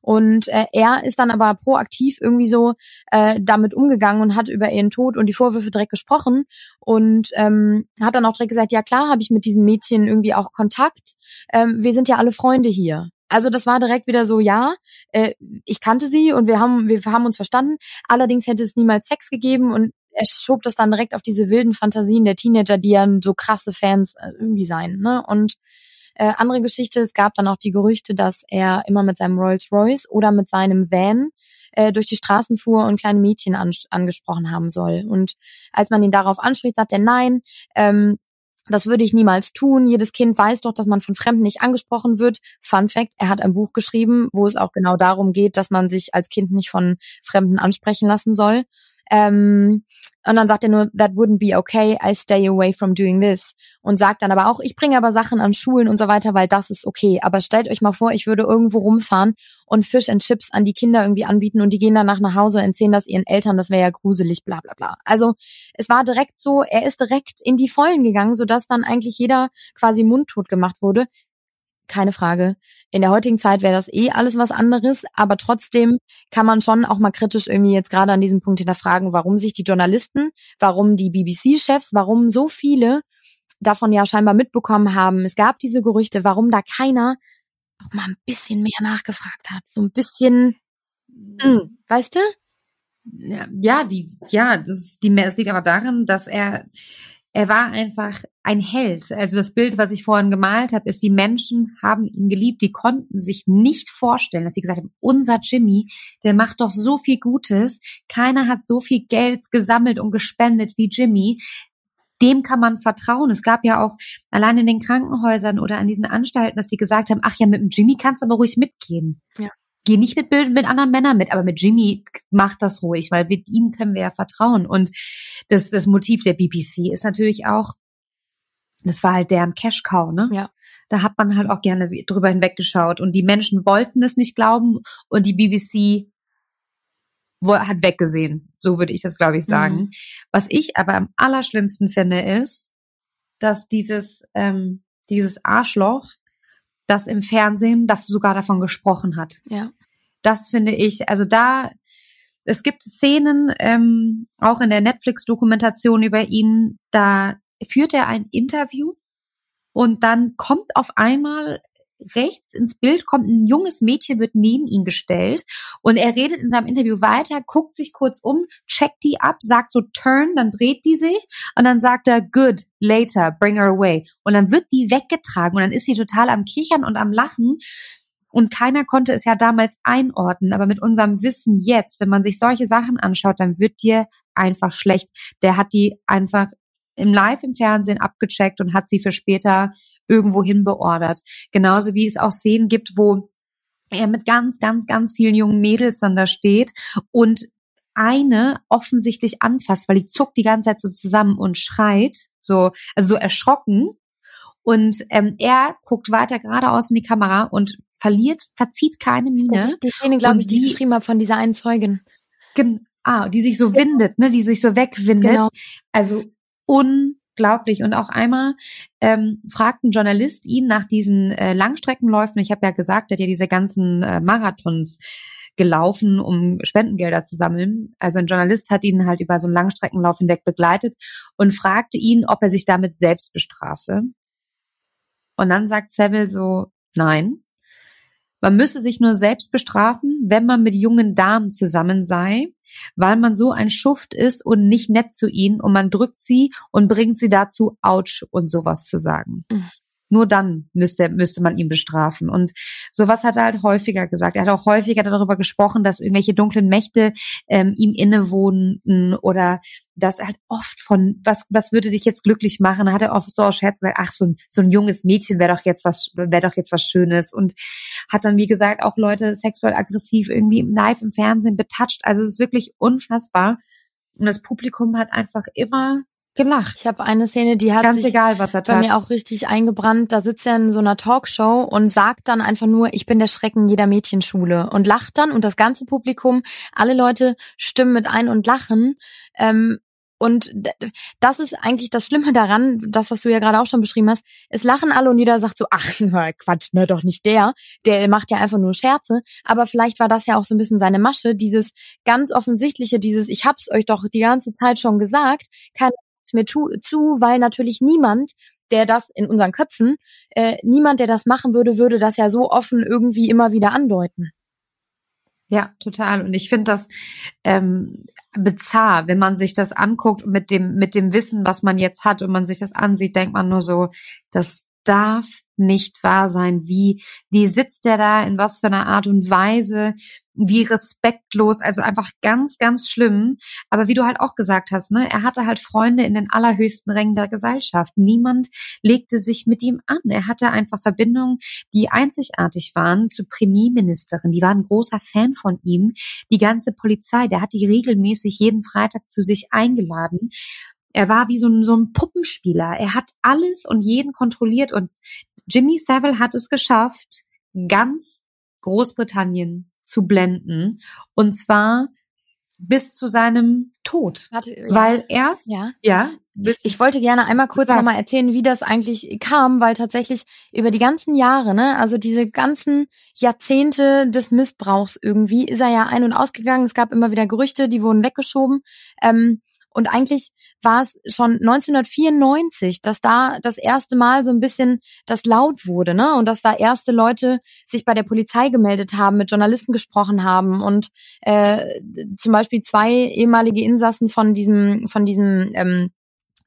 Und äh, er ist dann aber proaktiv irgendwie so äh, damit umgegangen und hat über ihren Tod und die Vorwürfe direkt gesprochen und ähm, hat dann auch direkt gesagt, ja klar, habe ich mit diesem Mädchen irgendwie auch Kontakt. Ähm, wir sind ja alle Freunde hier. Also das war direkt wieder so, ja, äh, ich kannte sie und wir haben, wir haben uns verstanden. Allerdings hätte es niemals Sex gegeben und er schob das dann direkt auf diese wilden Fantasien der Teenager, die ja so krasse Fans äh, irgendwie sein. Ne? Und äh, andere Geschichte, es gab dann auch die Gerüchte, dass er immer mit seinem Rolls Royce oder mit seinem Van äh, durch die Straßen fuhr und kleine Mädchen an, angesprochen haben soll. Und als man ihn darauf anspricht, sagt er nein, ähm, das würde ich niemals tun. Jedes Kind weiß doch, dass man von Fremden nicht angesprochen wird. Fun Fact, er hat ein Buch geschrieben, wo es auch genau darum geht, dass man sich als Kind nicht von Fremden ansprechen lassen soll. Ähm, und dann sagt er nur, that wouldn't be okay, I stay away from doing this. Und sagt dann aber auch, ich bringe aber Sachen an Schulen und so weiter, weil das ist okay. Aber stellt euch mal vor, ich würde irgendwo rumfahren und Fish and Chips an die Kinder irgendwie anbieten und die gehen danach nach Hause und erzählen das ihren Eltern, das wäre ja gruselig, bla bla bla. Also es war direkt so, er ist direkt in die Vollen gegangen, sodass dann eigentlich jeder quasi mundtot gemacht wurde keine Frage. In der heutigen Zeit wäre das eh alles was anderes, aber trotzdem kann man schon auch mal kritisch irgendwie jetzt gerade an diesem Punkt hinterfragen, warum sich die Journalisten, warum die BBC-Chefs, warum so viele davon ja scheinbar mitbekommen haben. Es gab diese Gerüchte, warum da keiner auch mal ein bisschen mehr nachgefragt hat, so ein bisschen, mh, weißt du? Ja, die, ja, das, die, das liegt aber daran, dass er, er war einfach ein Held. Also das Bild, was ich vorhin gemalt habe, ist, die Menschen haben ihn geliebt, die konnten sich nicht vorstellen, dass sie gesagt haben, unser Jimmy, der macht doch so viel Gutes, keiner hat so viel Geld gesammelt und gespendet wie Jimmy. Dem kann man vertrauen. Es gab ja auch allein in den Krankenhäusern oder an diesen Anstalten, dass die gesagt haben, ach ja, mit dem Jimmy kannst du aber ruhig mitgehen. Ja geh nicht mit, mit anderen Männern mit, aber mit Jimmy macht das ruhig, weil mit ihm können wir ja vertrauen. Und das, das Motiv der BBC ist natürlich auch, das war halt deren Cash-Cow, ne? Ja. Da hat man halt auch gerne drüber hinweggeschaut. Und die Menschen wollten es nicht glauben und die BBC hat weggesehen. So würde ich das, glaube ich, sagen. Mhm. Was ich aber am allerschlimmsten finde, ist, dass dieses, ähm, dieses Arschloch das im Fernsehen da sogar davon gesprochen hat. Ja. Das finde ich, also da, es gibt Szenen, ähm, auch in der Netflix-Dokumentation über ihn, da führt er ein Interview und dann kommt auf einmal rechts ins Bild kommt ein junges Mädchen, wird neben ihn gestellt und er redet in seinem Interview weiter, guckt sich kurz um, checkt die ab, sagt so turn, dann dreht die sich und dann sagt er good, later, bring her away und dann wird die weggetragen und dann ist sie total am Kichern und am Lachen und keiner konnte es ja damals einordnen, aber mit unserem Wissen jetzt, wenn man sich solche Sachen anschaut, dann wird dir einfach schlecht. Der hat die einfach im Live im Fernsehen abgecheckt und hat sie für später irgendwo hin beordert. Genauso wie es auch Szenen gibt, wo er mit ganz, ganz, ganz vielen jungen Mädels dann da steht und eine offensichtlich anfasst, weil die zuckt die ganze Zeit so zusammen und schreit, so, also so erschrocken. Und ähm, er guckt weiter geradeaus in die Kamera und verliert, verzieht keine Miene. Das ist die Szene, glaube ich, die, die geschrieben hat von dieser einen Zeugin. Ah, die sich so windet, ne, die sich so wegwindet. Genau. Also unglaublich. Und auch einmal ähm, fragt ein Journalist ihn nach diesen äh, Langstreckenläufen. Ich habe ja gesagt, er hat ja diese ganzen äh, Marathons gelaufen, um Spendengelder zu sammeln. Also ein Journalist hat ihn halt über so einen Langstreckenlauf hinweg begleitet und fragte ihn, ob er sich damit selbst bestrafe. Und dann sagt Seville so, nein. Man müsse sich nur selbst bestrafen, wenn man mit jungen Damen zusammen sei weil man so ein Schuft ist und nicht nett zu ihnen und man drückt sie und bringt sie dazu, ouch und sowas zu sagen. Mhm. Nur dann müsste, müsste man ihn bestrafen. Und sowas hat er halt häufiger gesagt. Er hat auch häufiger darüber gesprochen, dass irgendwelche dunklen Mächte ähm, ihm innewohnten oder dass er halt oft von, was, was würde dich jetzt glücklich machen? Da hat er oft so aus Scherz gesagt, ach, so ein, so ein junges Mädchen wäre doch jetzt was, wäre doch jetzt was Schönes. Und hat dann, wie gesagt, auch Leute sexuell aggressiv irgendwie live im Fernsehen betatscht. Also es ist wirklich unfassbar. Und das Publikum hat einfach immer gelacht. Ich habe eine Szene, die hat Ganz sich egal, was er bei mir auch richtig eingebrannt. Da sitzt er in so einer Talkshow und sagt dann einfach nur, ich bin der Schrecken jeder Mädchenschule und lacht dann und das ganze Publikum, alle Leute stimmen mit ein und lachen. Ähm, und das ist eigentlich das Schlimme daran, das, was du ja gerade auch schon beschrieben hast. Es lachen alle und jeder sagt so, ach, Quatsch, ne, doch nicht der. Der macht ja einfach nur Scherze. Aber vielleicht war das ja auch so ein bisschen seine Masche, dieses ganz offensichtliche, dieses, ich hab's euch doch die ganze Zeit schon gesagt, keiner mir tu, zu, weil natürlich niemand, der das in unseren Köpfen, äh, niemand, der das machen würde, würde das ja so offen irgendwie immer wieder andeuten. Ja, total. Und ich finde das ähm, bizarr, wenn man sich das anguckt mit dem mit dem Wissen, was man jetzt hat und man sich das ansieht, denkt man nur so, das darf nicht wahr sein. Wie wie sitzt der da? In was für einer Art und Weise? Wie respektlos, also einfach ganz, ganz schlimm. Aber wie du halt auch gesagt hast, ne, er hatte halt Freunde in den allerhöchsten Rängen der Gesellschaft. Niemand legte sich mit ihm an. Er hatte einfach Verbindungen, die einzigartig waren zur Premierministerin. Die war ein großer Fan von ihm. Die ganze Polizei, der hat die regelmäßig jeden Freitag zu sich eingeladen. Er war wie so ein, so ein Puppenspieler. Er hat alles und jeden kontrolliert und Jimmy Savile hat es geschafft, ganz Großbritannien zu blenden. Und zwar bis zu seinem Tod. Warte, ja. Weil erst, ja, ja ich wollte gerne einmal kurz nochmal erzählen, wie das eigentlich kam, weil tatsächlich über die ganzen Jahre, ne, also diese ganzen Jahrzehnte des Missbrauchs irgendwie, ist er ja ein- und ausgegangen. Es gab immer wieder Gerüchte, die wurden weggeschoben. Ähm, und eigentlich war es schon 1994, dass da das erste Mal so ein bisschen das laut wurde, ne? Und dass da erste Leute sich bei der Polizei gemeldet haben, mit Journalisten gesprochen haben und äh, zum Beispiel zwei ehemalige Insassen von diesem, von diesem ähm,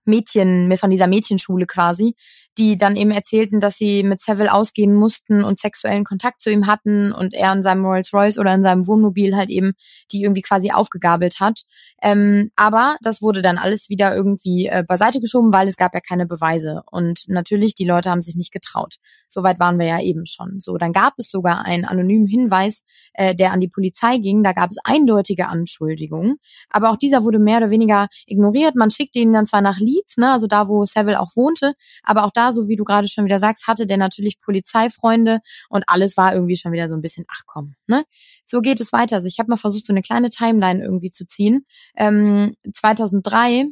Mädchen, von dieser Mädchenschule quasi, die dann eben erzählten, dass sie mit Seville ausgehen mussten und sexuellen Kontakt zu ihm hatten und er in seinem Rolls Royce oder in seinem Wohnmobil halt eben die irgendwie quasi aufgegabelt hat. Ähm, aber das wurde dann alles wieder irgendwie äh, beiseite geschoben, weil es gab ja keine Beweise. Und natürlich, die Leute haben sich nicht getraut. Soweit waren wir ja eben schon. So, dann gab es sogar einen anonymen Hinweis, äh, der an die Polizei ging. Da gab es eindeutige Anschuldigungen. Aber auch dieser wurde mehr oder weniger ignoriert. Man schickte ihn dann zwar nach Leeds, ne, also da, wo Seville auch wohnte, aber auch da, so wie du gerade schon wieder sagst, hatte der natürlich Polizeifreunde und alles war irgendwie schon wieder so ein bisschen, ach komm, ne? So geht es weiter. Also ich habe mal versucht, so eine kleine Timeline irgendwie zu ziehen. Ähm, 2003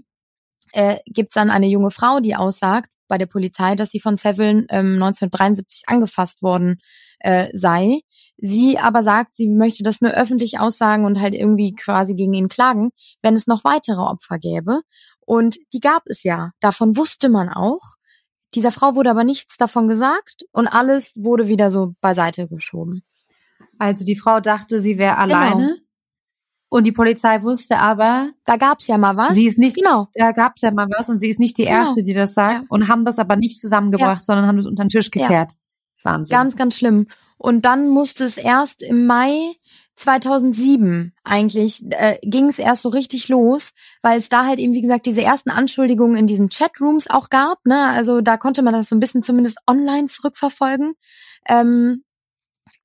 äh, gibt es dann eine junge Frau, die aussagt bei der Polizei, dass sie von Seville ähm, 1973 angefasst worden äh, sei. Sie aber sagt, sie möchte das nur öffentlich aussagen und halt irgendwie quasi gegen ihn klagen, wenn es noch weitere Opfer gäbe. Und die gab es ja. Davon wusste man auch. Dieser Frau wurde aber nichts davon gesagt und alles wurde wieder so beiseite geschoben. Also die Frau dachte, sie wäre genau. alleine. Genau. Und die Polizei wusste aber, da gab's ja mal was. Sie ist nicht, genau. Da gab's ja mal was und sie ist nicht die genau. erste, die das sagt ja. und haben das aber nicht zusammengebracht, ja. sondern haben das unter den Tisch gekehrt. Ja. Wahnsinn. Ganz, ganz schlimm. Und dann musste es erst im Mai 2007 eigentlich äh, ging es erst so richtig los, weil es da halt eben wie gesagt diese ersten Anschuldigungen in diesen Chatrooms auch gab. Ne? Also da konnte man das so ein bisschen zumindest online zurückverfolgen. Ähm,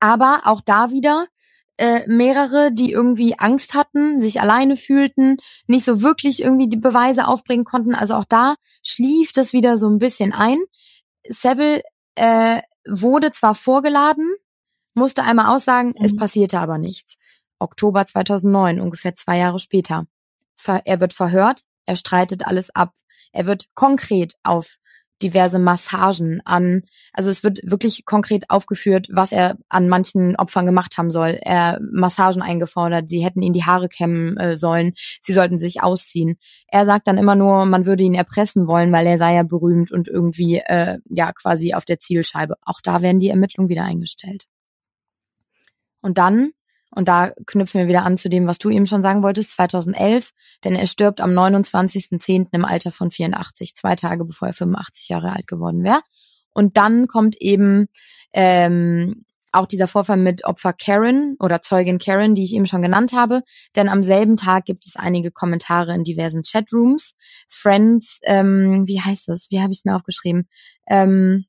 aber auch da wieder äh, mehrere, die irgendwie Angst hatten, sich alleine fühlten, nicht so wirklich irgendwie die Beweise aufbringen konnten. Also auch da schlief das wieder so ein bisschen ein. Seville äh, wurde zwar vorgeladen, musste einmal aussagen, mhm. es passierte aber nichts. Oktober 2009, ungefähr zwei Jahre später. Er wird verhört, er streitet alles ab. Er wird konkret auf diverse Massagen an. Also es wird wirklich konkret aufgeführt, was er an manchen Opfern gemacht haben soll. Er Massagen eingefordert, sie hätten ihn die Haare kämmen äh, sollen, sie sollten sich ausziehen. Er sagt dann immer nur, man würde ihn erpressen wollen, weil er sei ja berühmt und irgendwie äh, ja quasi auf der Zielscheibe. Auch da werden die Ermittlungen wieder eingestellt. Und dann, und da knüpfen wir wieder an zu dem, was du eben schon sagen wolltest, 2011, denn er stirbt am 29.10. im Alter von 84, zwei Tage bevor er 85 Jahre alt geworden wäre. Und dann kommt eben ähm, auch dieser Vorfall mit Opfer Karen oder Zeugin Karen, die ich eben schon genannt habe. Denn am selben Tag gibt es einige Kommentare in diversen Chatrooms. Friends, ähm, wie heißt das? Wie habe ich es mir aufgeschrieben? Ähm,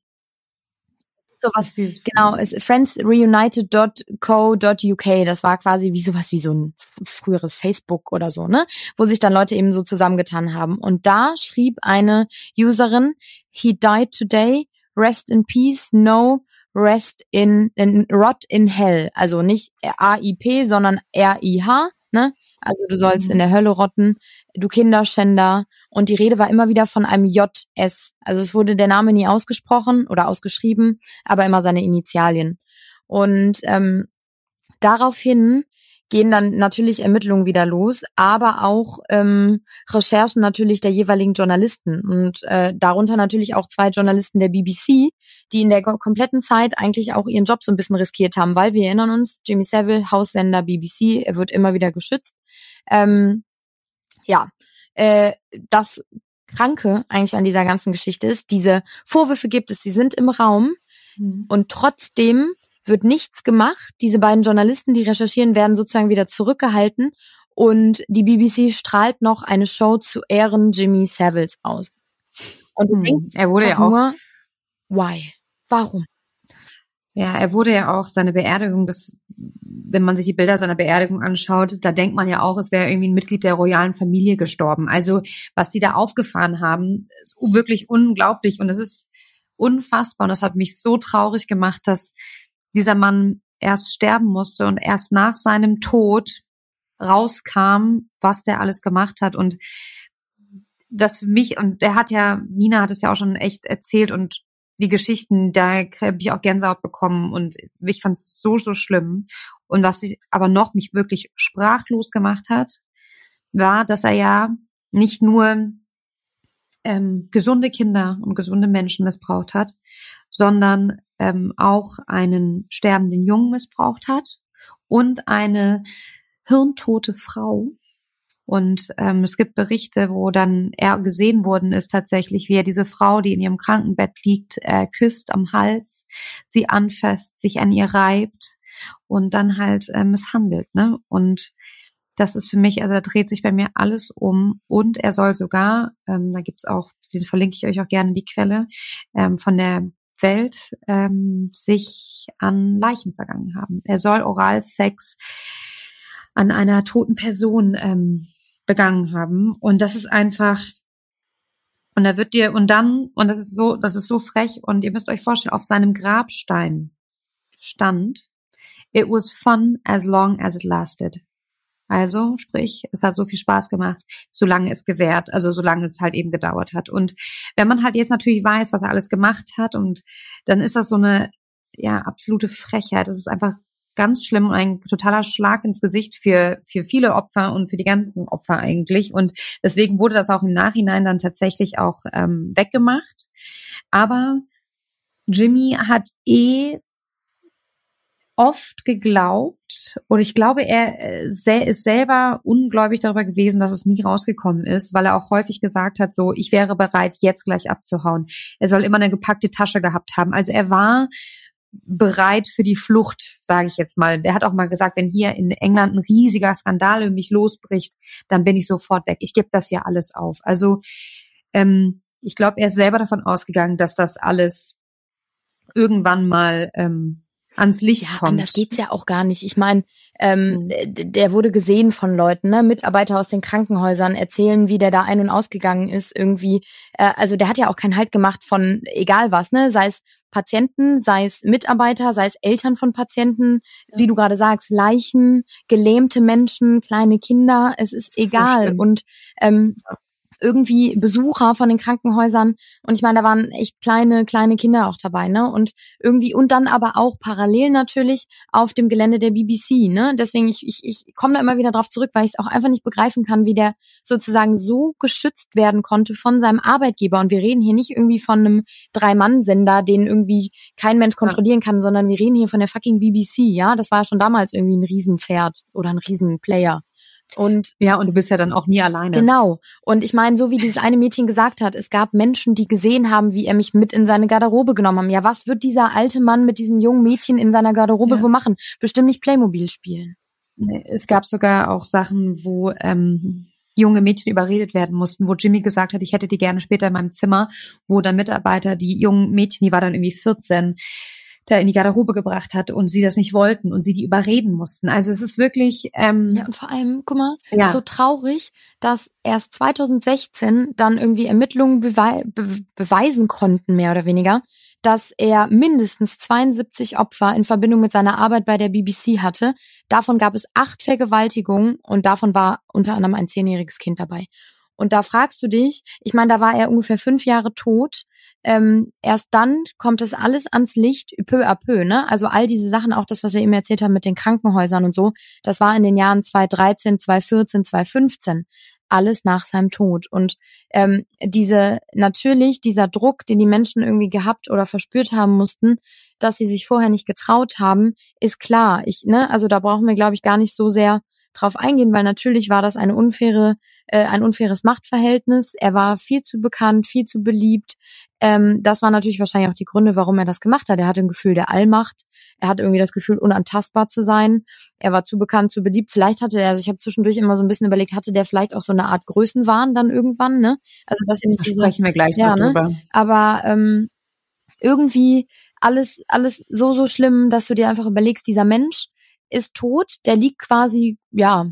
sowas, genau, friendsreunited.co.uk, das war quasi wie sowas wie so ein früheres Facebook oder so, ne? Wo sich dann Leute eben so zusammengetan haben. Und da schrieb eine Userin, he died today, rest in peace, no rest in, in rot in hell. Also nicht A-I-P, sondern R-I-H, ne? Also du sollst mhm. in der Hölle rotten, du Kinderschänder. Und die Rede war immer wieder von einem JS. Also es wurde der Name nie ausgesprochen oder ausgeschrieben, aber immer seine Initialien. Und ähm, daraufhin gehen dann natürlich Ermittlungen wieder los, aber auch ähm, Recherchen natürlich der jeweiligen Journalisten und äh, darunter natürlich auch zwei Journalisten der BBC, die in der kompletten Zeit eigentlich auch ihren Job so ein bisschen riskiert haben, weil wir erinnern uns, Jimmy Savile, Haussender BBC, er wird immer wieder geschützt. Ähm, ja, äh, das Kranke eigentlich an dieser ganzen Geschichte ist, diese Vorwürfe gibt es, sie sind im Raum mhm. und trotzdem wird nichts gemacht. Diese beiden Journalisten, die recherchieren, werden sozusagen wieder zurückgehalten und die BBC strahlt noch eine Show zu Ehren Jimmy Saviles aus. Und mhm. er wurde ja auch nur, why? Warum? Ja, er wurde ja auch seine Beerdigung, das, wenn man sich die Bilder seiner Beerdigung anschaut, da denkt man ja auch, es wäre irgendwie ein Mitglied der royalen Familie gestorben. Also was sie da aufgefahren haben, ist wirklich unglaublich und es ist unfassbar und das hat mich so traurig gemacht, dass dieser Mann erst sterben musste und erst nach seinem Tod rauskam, was der alles gemacht hat und das für mich und der hat ja Nina hat es ja auch schon echt erzählt und die Geschichten, da habe ich auch Gänsehaut bekommen und ich fand es so, so schlimm. Und was sich aber noch mich wirklich sprachlos gemacht hat, war, dass er ja nicht nur ähm, gesunde Kinder und gesunde Menschen missbraucht hat, sondern ähm, auch einen sterbenden Jungen missbraucht hat und eine hirntote Frau Und ähm, es gibt Berichte, wo dann er gesehen worden ist tatsächlich, wie er diese Frau, die in ihrem Krankenbett liegt, äh, küsst am Hals, sie anfasst, sich an ihr reibt und dann halt äh, misshandelt. Ne? Und das ist für mich, also da dreht sich bei mir alles um. Und er soll sogar, ähm, da gibt's auch, den verlinke ich euch auch gerne die Quelle, ähm, von der Welt ähm, sich an Leichen vergangen haben. Er soll Oralsex an einer toten Person ähm, begangen haben. Und das ist einfach, und da wird dir, und dann, und das ist so, das ist so frech, und ihr müsst euch vorstellen, auf seinem Grabstein stand, it was fun as long as it lasted. Also, sprich, es hat so viel Spaß gemacht, solange es gewährt, also solange es halt eben gedauert hat. Und wenn man halt jetzt natürlich weiß, was er alles gemacht hat, und dann ist das so eine, ja, absolute Frechheit. Das ist einfach ganz schlimm und ein totaler Schlag ins Gesicht für, für viele Opfer und für die ganzen Opfer eigentlich. Und deswegen wurde das auch im Nachhinein dann tatsächlich auch ähm, weggemacht. Aber Jimmy hat eh oft geglaubt, oder ich glaube, er äh, ist selber ungläubig darüber gewesen, dass es nie rausgekommen ist, weil er auch häufig gesagt hat, so, ich wäre bereit, jetzt gleich abzuhauen. Er soll immer eine gepackte Tasche gehabt haben. Also er war bereit für die Flucht, sage ich jetzt mal. Der hat auch mal gesagt, wenn hier in England ein riesiger Skandal über mich losbricht, dann bin ich sofort weg. Ich gebe das ja alles auf. Also ähm, ich glaube, er ist selber davon ausgegangen, dass das alles irgendwann mal ähm, ans Licht ja, kommt. Anders geht's ja auch gar nicht. Ich meine, ähm, mhm. der wurde gesehen von Leuten, ne? Mitarbeiter aus den Krankenhäusern erzählen, wie der da ein- und ausgegangen ist irgendwie. Äh, also der hat ja auch keinen Halt gemacht von egal was, ne? Sei es Patienten, sei es Mitarbeiter, sei es Eltern von Patienten, ja. wie du gerade sagst, Leichen, gelähmte Menschen, kleine Kinder, es ist, ist egal. So und ähm, irgendwie Besucher von den Krankenhäusern und ich meine, da waren echt kleine, kleine Kinder auch dabei, ne? Und irgendwie, und dann aber auch parallel natürlich auf dem Gelände der BBC, ne? Deswegen, ich, ich, ich komme da immer wieder drauf zurück, weil ich es auch einfach nicht begreifen kann, wie der sozusagen so geschützt werden konnte von seinem Arbeitgeber. Und wir reden hier nicht irgendwie von einem Drei-Mann-Sender, den irgendwie kein Mensch kontrollieren kann, sondern wir reden hier von der fucking BBC, ja? Das war ja schon damals irgendwie ein Riesenpferd oder ein Riesenplayer. Und ja, und du bist ja dann auch nie alleine. Genau. Und ich meine, so wie dieses eine Mädchen gesagt hat, es gab Menschen, die gesehen haben, wie er mich mit in seine Garderobe genommen haben. Ja, was wird dieser alte Mann mit diesem jungen Mädchen in seiner Garderobe ja. wo machen? Bestimmt nicht Playmobil spielen. Es gab sogar auch Sachen, wo ähm, junge Mädchen überredet werden mussten, wo Jimmy gesagt hat, ich hätte die gerne später in meinem Zimmer, wo dann Mitarbeiter, die jungen Mädchen, die war dann irgendwie 14, da in die Garderobe gebracht hat und sie das nicht wollten und sie die überreden mussten. Also es ist wirklich ähm, ja und vor allem, guck mal, ja. so traurig, dass erst 2016 dann irgendwie Ermittlungen bewei be beweisen konnten mehr oder weniger, dass er mindestens 72 Opfer in Verbindung mit seiner Arbeit bei der BBC hatte. Davon gab es acht Vergewaltigungen und davon war unter anderem ein zehnjähriges Kind dabei. Und da fragst du dich, ich meine, da war er ungefähr fünf Jahre tot ähm, erst dann kommt es alles ans Licht, peu à peu, ne? Also all diese Sachen, auch das, was wir eben erzählt haben mit den Krankenhäusern und so, das war in den Jahren 2013, 2014, 2015 alles nach seinem Tod. Und ähm, diese natürlich dieser Druck, den die Menschen irgendwie gehabt oder verspürt haben mussten, dass sie sich vorher nicht getraut haben, ist klar. Ich, ne, also da brauchen wir, glaube ich, gar nicht so sehr drauf eingehen, weil natürlich war das eine unfaire, äh, ein unfaires Machtverhältnis. Er war viel zu bekannt, viel zu beliebt. Ähm, das waren natürlich wahrscheinlich auch die Gründe, warum er das gemacht hat. Er hatte ein Gefühl der Allmacht. Er hatte irgendwie das Gefühl, unantastbar zu sein. Er war zu bekannt, zu beliebt. Vielleicht hatte er, also ich habe zwischendurch immer so ein bisschen überlegt, hatte der vielleicht auch so eine Art Größenwahn dann irgendwann, ne? Also das da diese, sprechen wir gleich ja, darüber. Ne? Aber ähm, irgendwie alles, alles so, so schlimm, dass du dir einfach überlegst, dieser Mensch, ist tot, der liegt quasi, ja,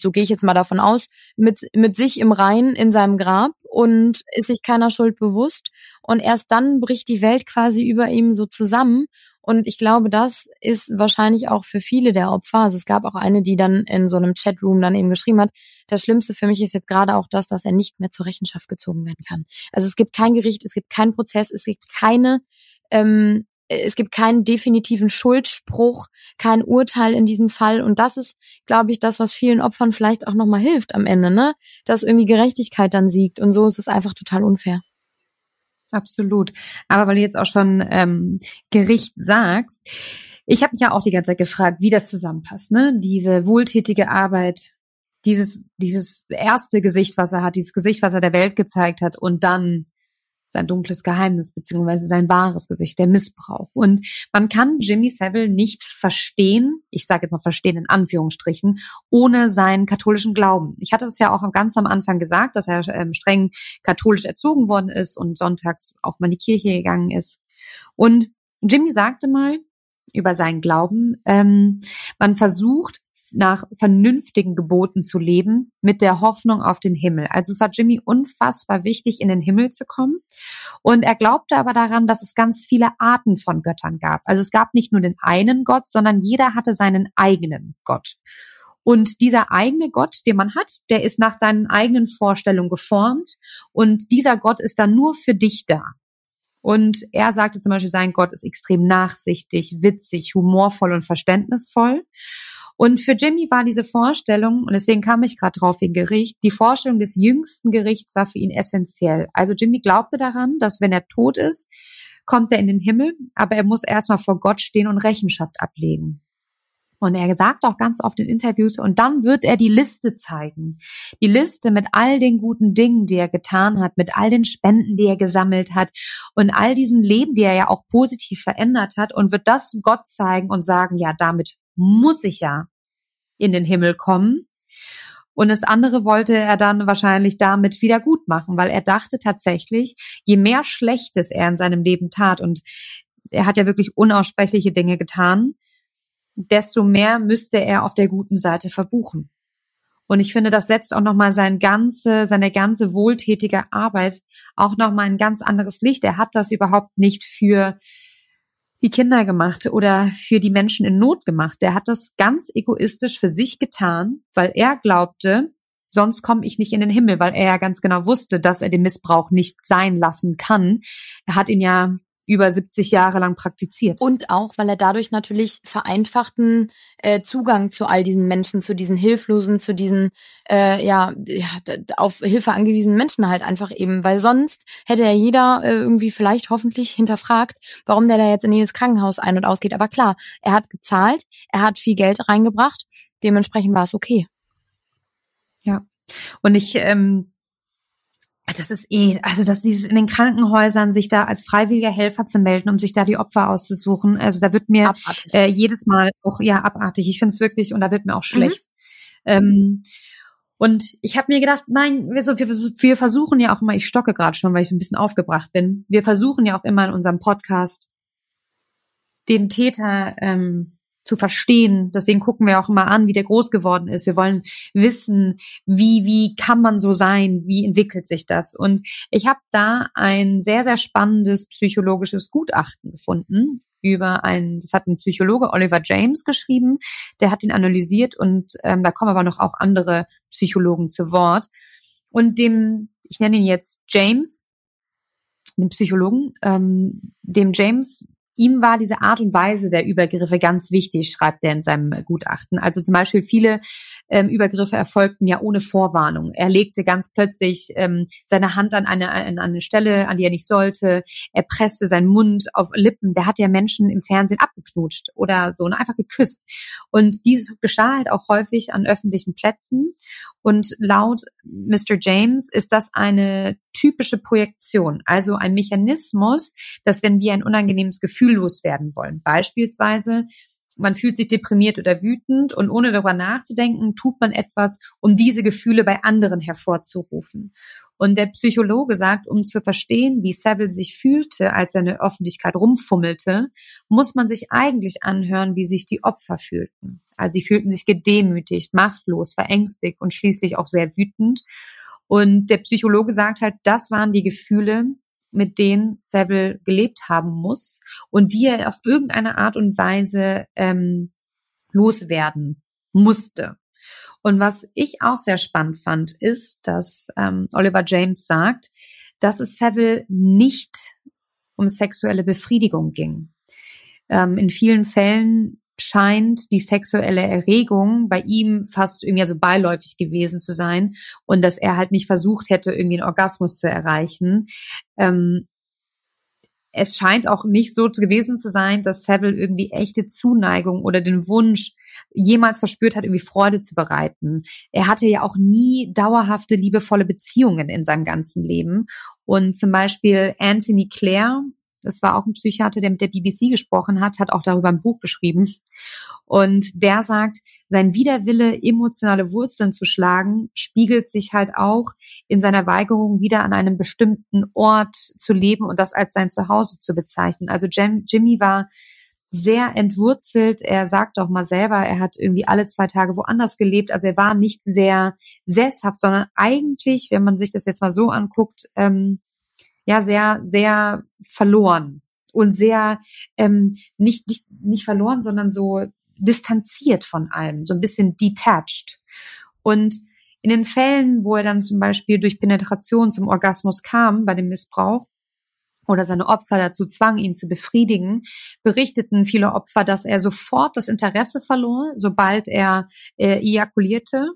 so gehe ich jetzt mal davon aus, mit, mit sich im Rein in seinem Grab und ist sich keiner Schuld bewusst. Und erst dann bricht die Welt quasi über ihm so zusammen. Und ich glaube, das ist wahrscheinlich auch für viele der Opfer. Also es gab auch eine, die dann in so einem Chatroom dann eben geschrieben hat, das Schlimmste für mich ist jetzt gerade auch das, dass er nicht mehr zur Rechenschaft gezogen werden kann. Also es gibt kein Gericht, es gibt keinen Prozess, es gibt keine ähm, es gibt keinen definitiven Schuldspruch, kein Urteil in diesem Fall. Und das ist, glaube ich, das, was vielen Opfern vielleicht auch nochmal hilft am Ende, ne? Dass irgendwie Gerechtigkeit dann siegt. Und so ist es einfach total unfair. Absolut. Aber weil du jetzt auch schon ähm, Gericht sagst, ich habe mich ja auch die ganze Zeit gefragt, wie das zusammenpasst, ne? Diese wohltätige Arbeit dieses, dieses erste Gesicht, was er hat, dieses Gesicht, was er der Welt gezeigt hat und dann sein dunkles Geheimnis beziehungsweise sein wahres Gesicht, der Missbrauch. Und man kann Jimmy Savile nicht verstehen, ich sage jetzt mal verstehen in Anführungsstrichen, ohne seinen katholischen Glauben. Ich hatte es ja auch ganz am Anfang gesagt, dass er ähm, streng katholisch erzogen worden ist und sonntags auch mal in die Kirche gegangen ist. Und Jimmy sagte mal über seinen Glauben, ähm, man versucht nach vernünftigen Geboten zu leben, mit der Hoffnung auf den Himmel. Also es war Jimmy unfassbar wichtig, in den Himmel zu kommen. Und er glaubte aber daran, dass es ganz viele Arten von Göttern gab. Also es gab nicht nur den einen Gott, sondern jeder hatte seinen eigenen Gott. Und dieser eigene Gott, den man hat, der ist nach deinen eigenen Vorstellungen geformt. Und dieser Gott ist dann nur für dich da. Und er sagte zum Beispiel, sein Gott ist extrem nachsichtig, witzig, humorvoll und verständnisvoll. Und für Jimmy war diese Vorstellung, und deswegen kam ich gerade drauf wegen Gericht, die Vorstellung des jüngsten Gerichts war für ihn essentiell. Also Jimmy glaubte daran, dass wenn er tot ist, kommt er in den Himmel, aber er muss erstmal vor Gott stehen und Rechenschaft ablegen. Und er sagt auch ganz oft in Interviews, und dann wird er die Liste zeigen. Die Liste mit all den guten Dingen, die er getan hat, mit all den Spenden, die er gesammelt hat und all diesen Leben, die er ja auch positiv verändert hat und wird das Gott zeigen und sagen, ja, damit muss ich ja in den Himmel kommen. Und das andere wollte er dann wahrscheinlich damit wieder gut machen, weil er dachte tatsächlich, je mehr Schlechtes er in seinem Leben tat, und er hat ja wirklich unaussprechliche Dinge getan, desto mehr müsste er auf der guten Seite verbuchen. Und ich finde, das setzt auch nochmal seine ganze, seine ganze wohltätige Arbeit auch nochmal ein ganz anderes Licht. Er hat das überhaupt nicht für die Kinder gemacht oder für die Menschen in Not gemacht. Der hat das ganz egoistisch für sich getan, weil er glaubte, sonst komme ich nicht in den Himmel, weil er ja ganz genau wusste, dass er den Missbrauch nicht sein lassen kann. Er hat ihn ja über 70 Jahre lang praktiziert. Und auch, weil er dadurch natürlich vereinfachten äh, Zugang zu all diesen Menschen, zu diesen Hilflosen, zu diesen äh, ja, auf Hilfe angewiesenen Menschen halt einfach eben, weil sonst hätte ja jeder äh, irgendwie vielleicht hoffentlich hinterfragt, warum der da jetzt in jedes Krankenhaus ein- und ausgeht. Aber klar, er hat gezahlt, er hat viel Geld reingebracht, dementsprechend war es okay. Ja. Und ich ähm, das ist eh, also dass dieses in den Krankenhäusern sich da als freiwilliger Helfer zu melden, um sich da die Opfer auszusuchen. Also da wird mir äh, jedes Mal auch ja abartig. Ich finde es wirklich und da wird mir auch mhm. schlecht. Mhm. Ähm, und ich habe mir gedacht, nein, wir, so, wir, wir versuchen ja auch immer, ich stocke gerade schon, weil ich ein bisschen aufgebracht bin. Wir versuchen ja auch immer in unserem Podcast den Täter ähm, zu verstehen. Deswegen gucken wir auch immer an, wie der groß geworden ist. Wir wollen wissen, wie, wie kann man so sein? Wie entwickelt sich das? Und ich habe da ein sehr, sehr spannendes psychologisches Gutachten gefunden über ein, das hat ein Psychologe Oliver James geschrieben, der hat ihn analysiert und ähm, da kommen aber noch auch andere Psychologen zu Wort. Und dem, ich nenne ihn jetzt James, dem Psychologen, ähm, dem James Ihm war diese Art und Weise der Übergriffe ganz wichtig, schreibt er in seinem Gutachten. Also zum Beispiel viele ähm, Übergriffe erfolgten ja ohne Vorwarnung. Er legte ganz plötzlich ähm, seine Hand an eine, an eine Stelle, an die er nicht sollte. Er presste seinen Mund auf Lippen. Der hat ja Menschen im Fernsehen abgeknutscht oder so, ne, einfach geküsst. Und dieses geschah halt auch häufig an öffentlichen Plätzen. Und laut Mr. James ist das eine typische Projektion, also ein Mechanismus, dass wenn wir ein unangenehmes Gefühl loswerden wollen, beispielsweise man fühlt sich deprimiert oder wütend und ohne darüber nachzudenken, tut man etwas, um diese Gefühle bei anderen hervorzurufen. Und der Psychologe sagt, um zu verstehen, wie Savile sich fühlte, als er in der Öffentlichkeit rumfummelte, muss man sich eigentlich anhören, wie sich die Opfer fühlten. Also sie fühlten sich gedemütigt, machtlos, verängstigt und schließlich auch sehr wütend. Und der Psychologe sagt halt, das waren die Gefühle, mit denen Savile gelebt haben muss und die er auf irgendeine Art und Weise ähm, loswerden musste. Und was ich auch sehr spannend fand, ist, dass ähm, Oliver James sagt, dass es Savile nicht um sexuelle Befriedigung ging. Ähm, in vielen Fällen scheint die sexuelle Erregung bei ihm fast irgendwie so beiläufig gewesen zu sein und dass er halt nicht versucht hätte, irgendwie einen Orgasmus zu erreichen. Ähm, es scheint auch nicht so gewesen zu sein, dass Seville irgendwie echte Zuneigung oder den Wunsch jemals verspürt hat, irgendwie Freude zu bereiten. Er hatte ja auch nie dauerhafte, liebevolle Beziehungen in seinem ganzen Leben. Und zum Beispiel Anthony Clare, das war auch ein Psychiater, der mit der BBC gesprochen hat, hat auch darüber ein Buch geschrieben. Und der sagt, sein Widerwille, emotionale Wurzeln zu schlagen, spiegelt sich halt auch in seiner Weigerung, wieder an einem bestimmten Ort zu leben und das als sein Zuhause zu bezeichnen. Also Jimmy war sehr entwurzelt. Er sagt auch mal selber, er hat irgendwie alle zwei Tage woanders gelebt. Also er war nicht sehr sesshaft, sondern eigentlich, wenn man sich das jetzt mal so anguckt, ähm, ja, sehr, sehr verloren und sehr ähm, nicht, nicht, nicht verloren, sondern so distanziert von allem, so ein bisschen detached. Und in den Fällen, wo er dann zum Beispiel durch Penetration zum Orgasmus kam bei dem Missbrauch, oder seine Opfer dazu zwang, ihn zu befriedigen, berichteten viele Opfer, dass er sofort das Interesse verlor, sobald er äh, ejakulierte.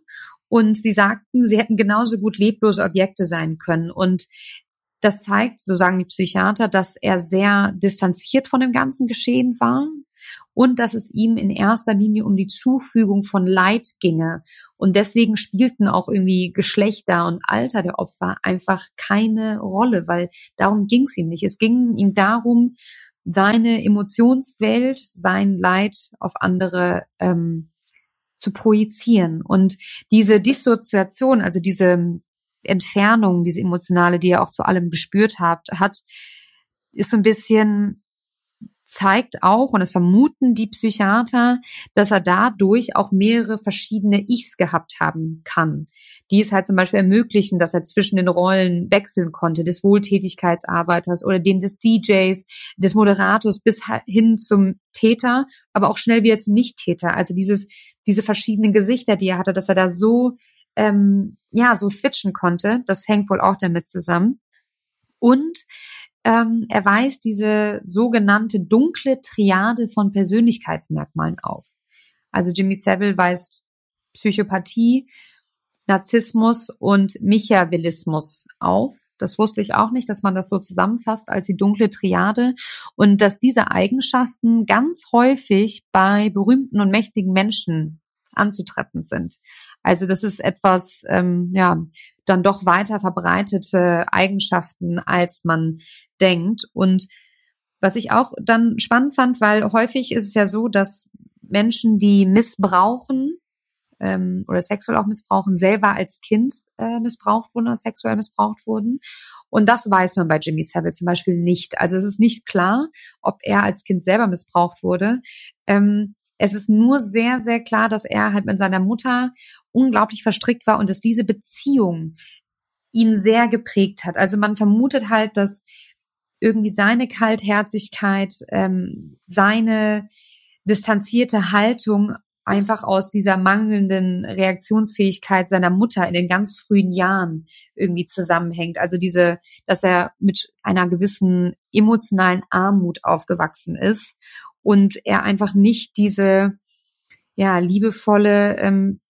Und sie sagten, sie hätten genauso gut leblose Objekte sein können. Und das zeigt, so sagen die Psychiater, dass er sehr distanziert von dem ganzen Geschehen war und dass es ihm in erster Linie um die Zufügung von Leid ginge. Und deswegen spielten auch irgendwie Geschlechter und Alter der Opfer einfach keine Rolle, weil darum ging es ihm nicht. Es ging ihm darum, seine Emotionswelt, sein Leid auf andere ähm, zu projizieren. Und diese Dissoziation, also diese Entfernung, diese emotionale, die er auch zu allem gespürt hat, hat, ist so ein bisschen zeigt auch, und das vermuten die Psychiater, dass er dadurch auch mehrere verschiedene Ichs gehabt haben kann, die es halt zum Beispiel ermöglichen, dass er zwischen den Rollen wechseln konnte, des Wohltätigkeitsarbeiters oder dem des DJs, des Moderators bis hin zum Täter, aber auch schnell wieder zum Nicht-Täter. Also dieses, diese verschiedenen Gesichter, die er hatte, dass er da so, ähm, ja, so switchen konnte, das hängt wohl auch damit zusammen. Und ähm, er weist diese sogenannte dunkle Triade von Persönlichkeitsmerkmalen auf. Also Jimmy Savile weist Psychopathie, Narzissmus und Michaelismus auf. Das wusste ich auch nicht, dass man das so zusammenfasst als die dunkle Triade und dass diese Eigenschaften ganz häufig bei berühmten und mächtigen Menschen anzutreffen sind. Also das ist etwas, ähm, ja, dann doch weiter verbreitete Eigenschaften, als man denkt. Und was ich auch dann spannend fand, weil häufig ist es ja so, dass Menschen, die missbrauchen ähm, oder sexuell auch missbrauchen, selber als Kind äh, missbraucht wurden oder sexuell missbraucht wurden. Und das weiß man bei Jimmy Savile zum Beispiel nicht. Also es ist nicht klar, ob er als Kind selber missbraucht wurde. Ähm, es ist nur sehr, sehr klar, dass er halt mit seiner Mutter unglaublich verstrickt war und dass diese Beziehung ihn sehr geprägt hat. Also man vermutet halt, dass irgendwie seine Kaltherzigkeit, ähm, seine distanzierte Haltung einfach aus dieser mangelnden Reaktionsfähigkeit seiner Mutter in den ganz frühen Jahren irgendwie zusammenhängt. Also diese, dass er mit einer gewissen emotionalen Armut aufgewachsen ist und er einfach nicht diese ja liebevolle ähm,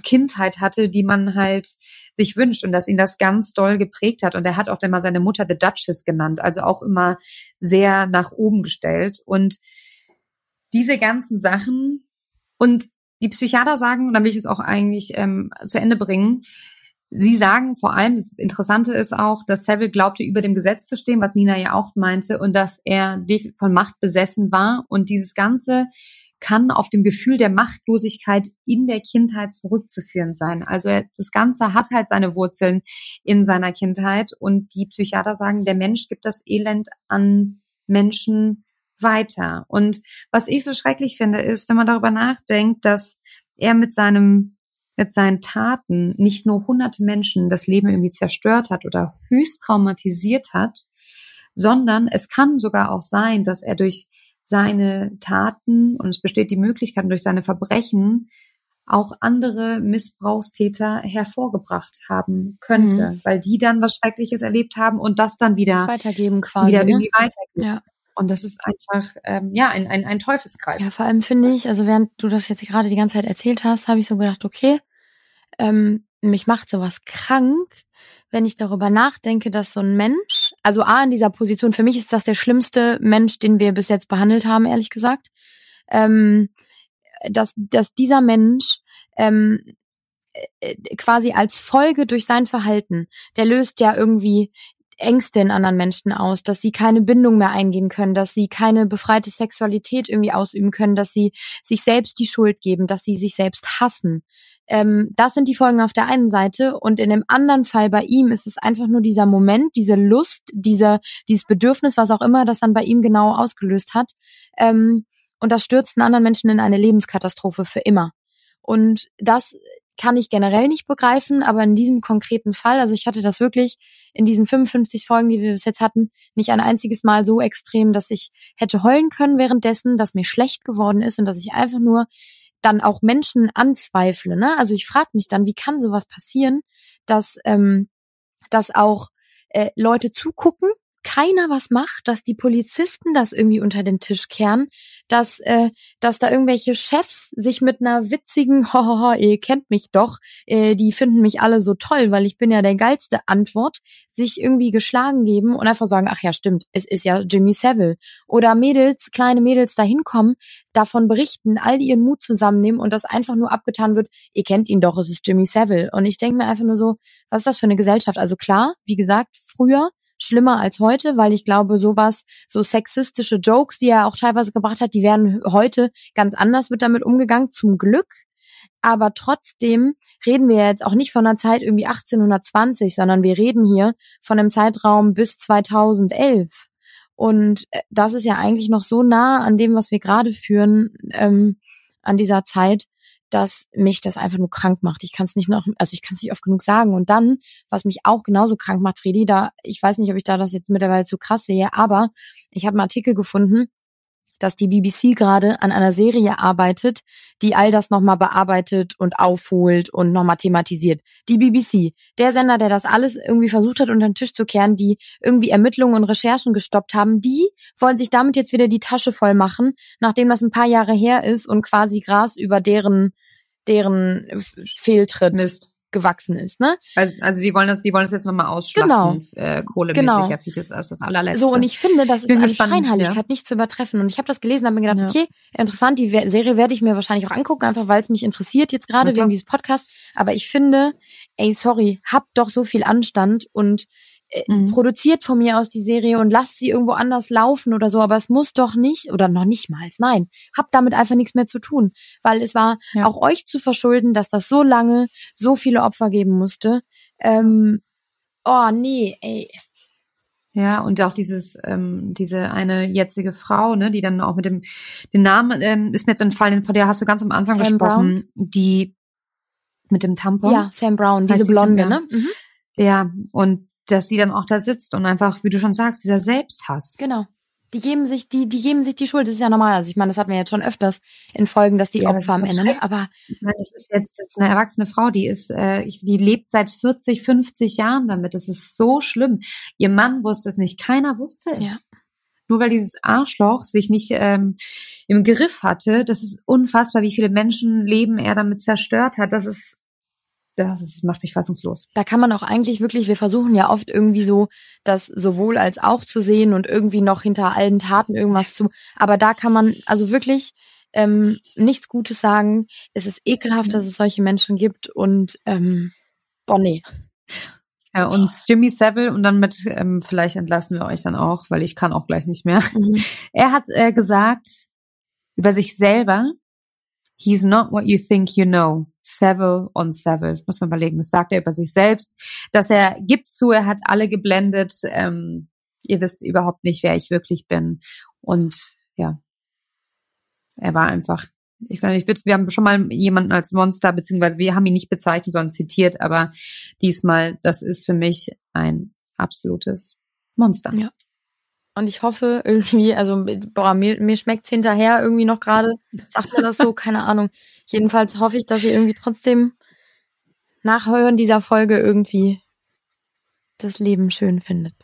Kindheit hatte, die man halt sich wünscht und dass ihn das ganz doll geprägt hat. Und er hat auch immer seine Mutter The Duchess genannt, also auch immer sehr nach oben gestellt. Und diese ganzen Sachen und die Psychiater sagen, und dann will ich es auch eigentlich ähm, zu Ende bringen, Sie sagen vor allem, das Interessante ist auch, dass Savile glaubte, über dem Gesetz zu stehen, was Nina ja auch meinte, und dass er von Macht besessen war. Und dieses Ganze kann auf dem Gefühl der Machtlosigkeit in der Kindheit zurückzuführen sein. Also das Ganze hat halt seine Wurzeln in seiner Kindheit und die Psychiater sagen, der Mensch gibt das Elend an Menschen weiter. Und was ich so schrecklich finde, ist, wenn man darüber nachdenkt, dass er mit seinem mit seinen Taten nicht nur hunderte Menschen das Leben irgendwie zerstört hat oder höchst traumatisiert hat, sondern es kann sogar auch sein, dass er durch seine Taten und es besteht die Möglichkeit durch seine Verbrechen auch andere Missbrauchstäter hervorgebracht haben könnte, mhm. weil die dann was Schreckliches erlebt haben und das dann wieder weitergeben quasi. Wieder ne? irgendwie weitergeben. Ja. Und das ist einfach ähm, ja ein, ein, ein Teufelskreis. Ja, vor allem finde ich, also während du das jetzt gerade die ganze Zeit erzählt hast, habe ich so gedacht, okay, ähm, mich macht sowas krank, wenn ich darüber nachdenke, dass so ein Mensch, also A in dieser Position, für mich ist das der schlimmste Mensch, den wir bis jetzt behandelt haben, ehrlich gesagt, ähm, dass, dass dieser Mensch ähm, äh, quasi als Folge durch sein Verhalten, der löst ja irgendwie Ängste in anderen Menschen aus, dass sie keine Bindung mehr eingehen können, dass sie keine befreite Sexualität irgendwie ausüben können, dass sie sich selbst die Schuld geben, dass sie sich selbst hassen. Ähm, das sind die Folgen auf der einen Seite und in dem anderen Fall bei ihm ist es einfach nur dieser Moment, diese Lust, dieser, dieses Bedürfnis, was auch immer das dann bei ihm genau ausgelöst hat. Ähm, und das stürzt einen anderen Menschen in eine Lebenskatastrophe für immer. Und das kann ich generell nicht begreifen, aber in diesem konkreten Fall, also ich hatte das wirklich in diesen 55 Folgen, die wir bis jetzt hatten, nicht ein einziges Mal so extrem, dass ich hätte heulen können währenddessen, dass mir schlecht geworden ist und dass ich einfach nur dann auch Menschen anzweifle. Ne? Also ich frage mich dann, wie kann sowas passieren, dass, ähm, dass auch äh, Leute zugucken keiner was macht, dass die Polizisten das irgendwie unter den Tisch kehren, dass, äh, dass da irgendwelche Chefs sich mit einer witzigen, hohoho, ihr kennt mich doch, äh, die finden mich alle so toll, weil ich bin ja der geilste Antwort, sich irgendwie geschlagen geben und einfach sagen, ach ja, stimmt, es ist ja Jimmy Savile. Oder Mädels, kleine Mädels da hinkommen, davon berichten, all ihren Mut zusammennehmen und das einfach nur abgetan wird, ihr kennt ihn doch, es ist Jimmy Savile. Und ich denke mir einfach nur so, was ist das für eine Gesellschaft? Also klar, wie gesagt, früher schlimmer als heute, weil ich glaube, sowas, so sexistische Jokes, die er auch teilweise gebracht hat, die werden heute ganz anders mit damit umgegangen, zum Glück. Aber trotzdem reden wir jetzt auch nicht von einer Zeit irgendwie 1820, sondern wir reden hier von einem Zeitraum bis 2011. Und äh, das ist ja eigentlich noch so nah an dem, was wir gerade führen, ähm, an dieser Zeit, dass mich das einfach nur krank macht. Ich kann es nicht noch, also ich kann es nicht oft genug sagen. Und dann, was mich auch genauso krank macht, Friedi, da, ich weiß nicht, ob ich da das jetzt mittlerweile zu krass sehe, aber ich habe einen Artikel gefunden, dass die BBC gerade an einer Serie arbeitet, die all das nochmal bearbeitet und aufholt und nochmal thematisiert. Die BBC, der Sender, der das alles irgendwie versucht hat, unter den Tisch zu kehren, die irgendwie Ermittlungen und Recherchen gestoppt haben, die wollen sich damit jetzt wieder die Tasche voll machen, nachdem das ein paar Jahre her ist und quasi Gras über deren deren Fehltritt Mist. Gewachsen ist, ne? Also, also sie wollen das, die wollen das jetzt nochmal ausschlachten, genau. äh, kohlemäßig, genau. ja, das ist das allerletzte. So, und ich finde, das ist eine Scheinheiligkeit ja. nicht zu übertreffen. Und ich habe das gelesen, habe mir gedacht, ja. okay, interessant, die Serie werde ich mir wahrscheinlich auch angucken, einfach weil es mich interessiert, jetzt gerade wegen dieses Podcasts. Aber ich finde, ey, sorry, habt doch so viel Anstand und mhm. produziert von mir aus die Serie und lasst sie irgendwo anders laufen oder so, aber es muss doch nicht oder noch nicht mal, nein, habt damit einfach nichts mehr zu tun, weil es war ja. auch euch zu verschulden, dass das so lange so viele Opfer geben musste. Ähm, oh nee, ey. Ja, und auch dieses, ähm, diese eine jetzige Frau, ne, die dann auch mit dem, den Namen ähm, ist mir jetzt entfallen, von der hast du ganz am Anfang Sam gesprochen, Brown. die mit dem Tampon. Ja, Sam Brown, diese Blonde, ne? Mhm. Ja, und dass die dann auch da sitzt und einfach, wie du schon sagst, dieser Selbsthass. Genau. Die geben sich, die, die geben sich die Schuld. Das ist ja normal. Also ich meine, das hatten wir jetzt schon öfters in Folgen, dass die ja, Opfer am Ende, ne? Aber ich meine, das ist jetzt, jetzt eine erwachsene Frau, die ist, äh, die lebt seit 40, 50 Jahren damit. Das ist so schlimm. Ihr Mann wusste es nicht, keiner wusste es. Ja. Nur weil dieses Arschloch sich nicht ähm, im Griff hatte, das ist unfassbar, wie viele Menschenleben er damit zerstört hat. Das ist das, macht mich fassungslos. Da kann man auch eigentlich wirklich, wir versuchen ja oft irgendwie so, das sowohl als auch zu sehen und irgendwie noch hinter allen Taten irgendwas zu. Aber da kann man also wirklich ähm, nichts Gutes sagen. Es ist ekelhaft, dass es solche Menschen gibt und ähm, boah, nee. Ja, und Jimmy Savile und dann mit, ähm, vielleicht entlassen wir euch dann auch, weil ich kann auch gleich nicht mehr. Mhm. Er hat äh, gesagt über sich selber, he's not what you think you know. Seville on Seville. Muss man überlegen, das sagt er über sich selbst. Dass er gibt zu, er hat alle geblendet. Ähm, ihr wisst überhaupt nicht, wer ich wirklich bin. Und ja, er war einfach, ich weiß nicht, wir haben schon mal jemanden als Monster, beziehungsweise wir haben ihn nicht bezeichnet, sondern zitiert, aber diesmal, das ist für mich ein absolutes Monster. Ja. Und ich hoffe irgendwie, also boah, mir, mir schmeckt's hinterher irgendwie noch gerade. Sagt man das so? Keine Ahnung. Jedenfalls hoffe ich, dass ihr irgendwie trotzdem nachhören dieser Folge irgendwie das Leben schön findet.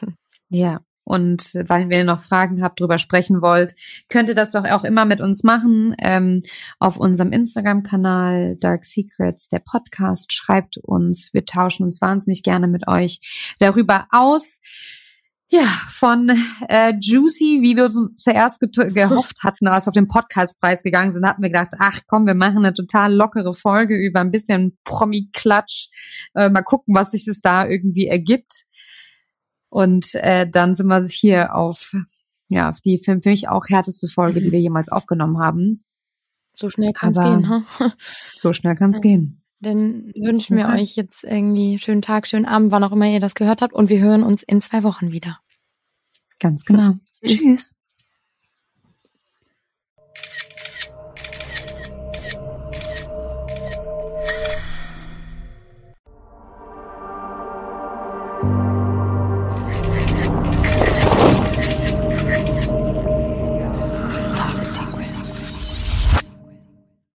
Ja, Und wenn ihr noch Fragen habt, drüber sprechen wollt, könnt ihr das doch auch immer mit uns machen. Ähm, auf unserem Instagram-Kanal Dark Secrets, der Podcast, schreibt uns. Wir tauschen uns wahnsinnig gerne mit euch darüber aus. Ja, von äh, Juicy, wie wir uns zuerst gehofft hatten, als wir auf den Podcastpreis gegangen sind, hatten wir gedacht, ach komm, wir machen eine total lockere Folge über ein bisschen Promi-Klatsch. Äh, mal gucken, was sich das da irgendwie ergibt. Und äh, dann sind wir hier auf, ja, auf die für mich auch härteste Folge, die wir jemals aufgenommen haben. So schnell kann es gehen, ha? So schnell kann es ja. gehen. Dann wünschen wir euch jetzt irgendwie schönen Tag, schönen Abend, wann auch immer ihr das gehört habt. Und wir hören uns in zwei Wochen wieder. Ganz genau. Tschüss. Tschüss.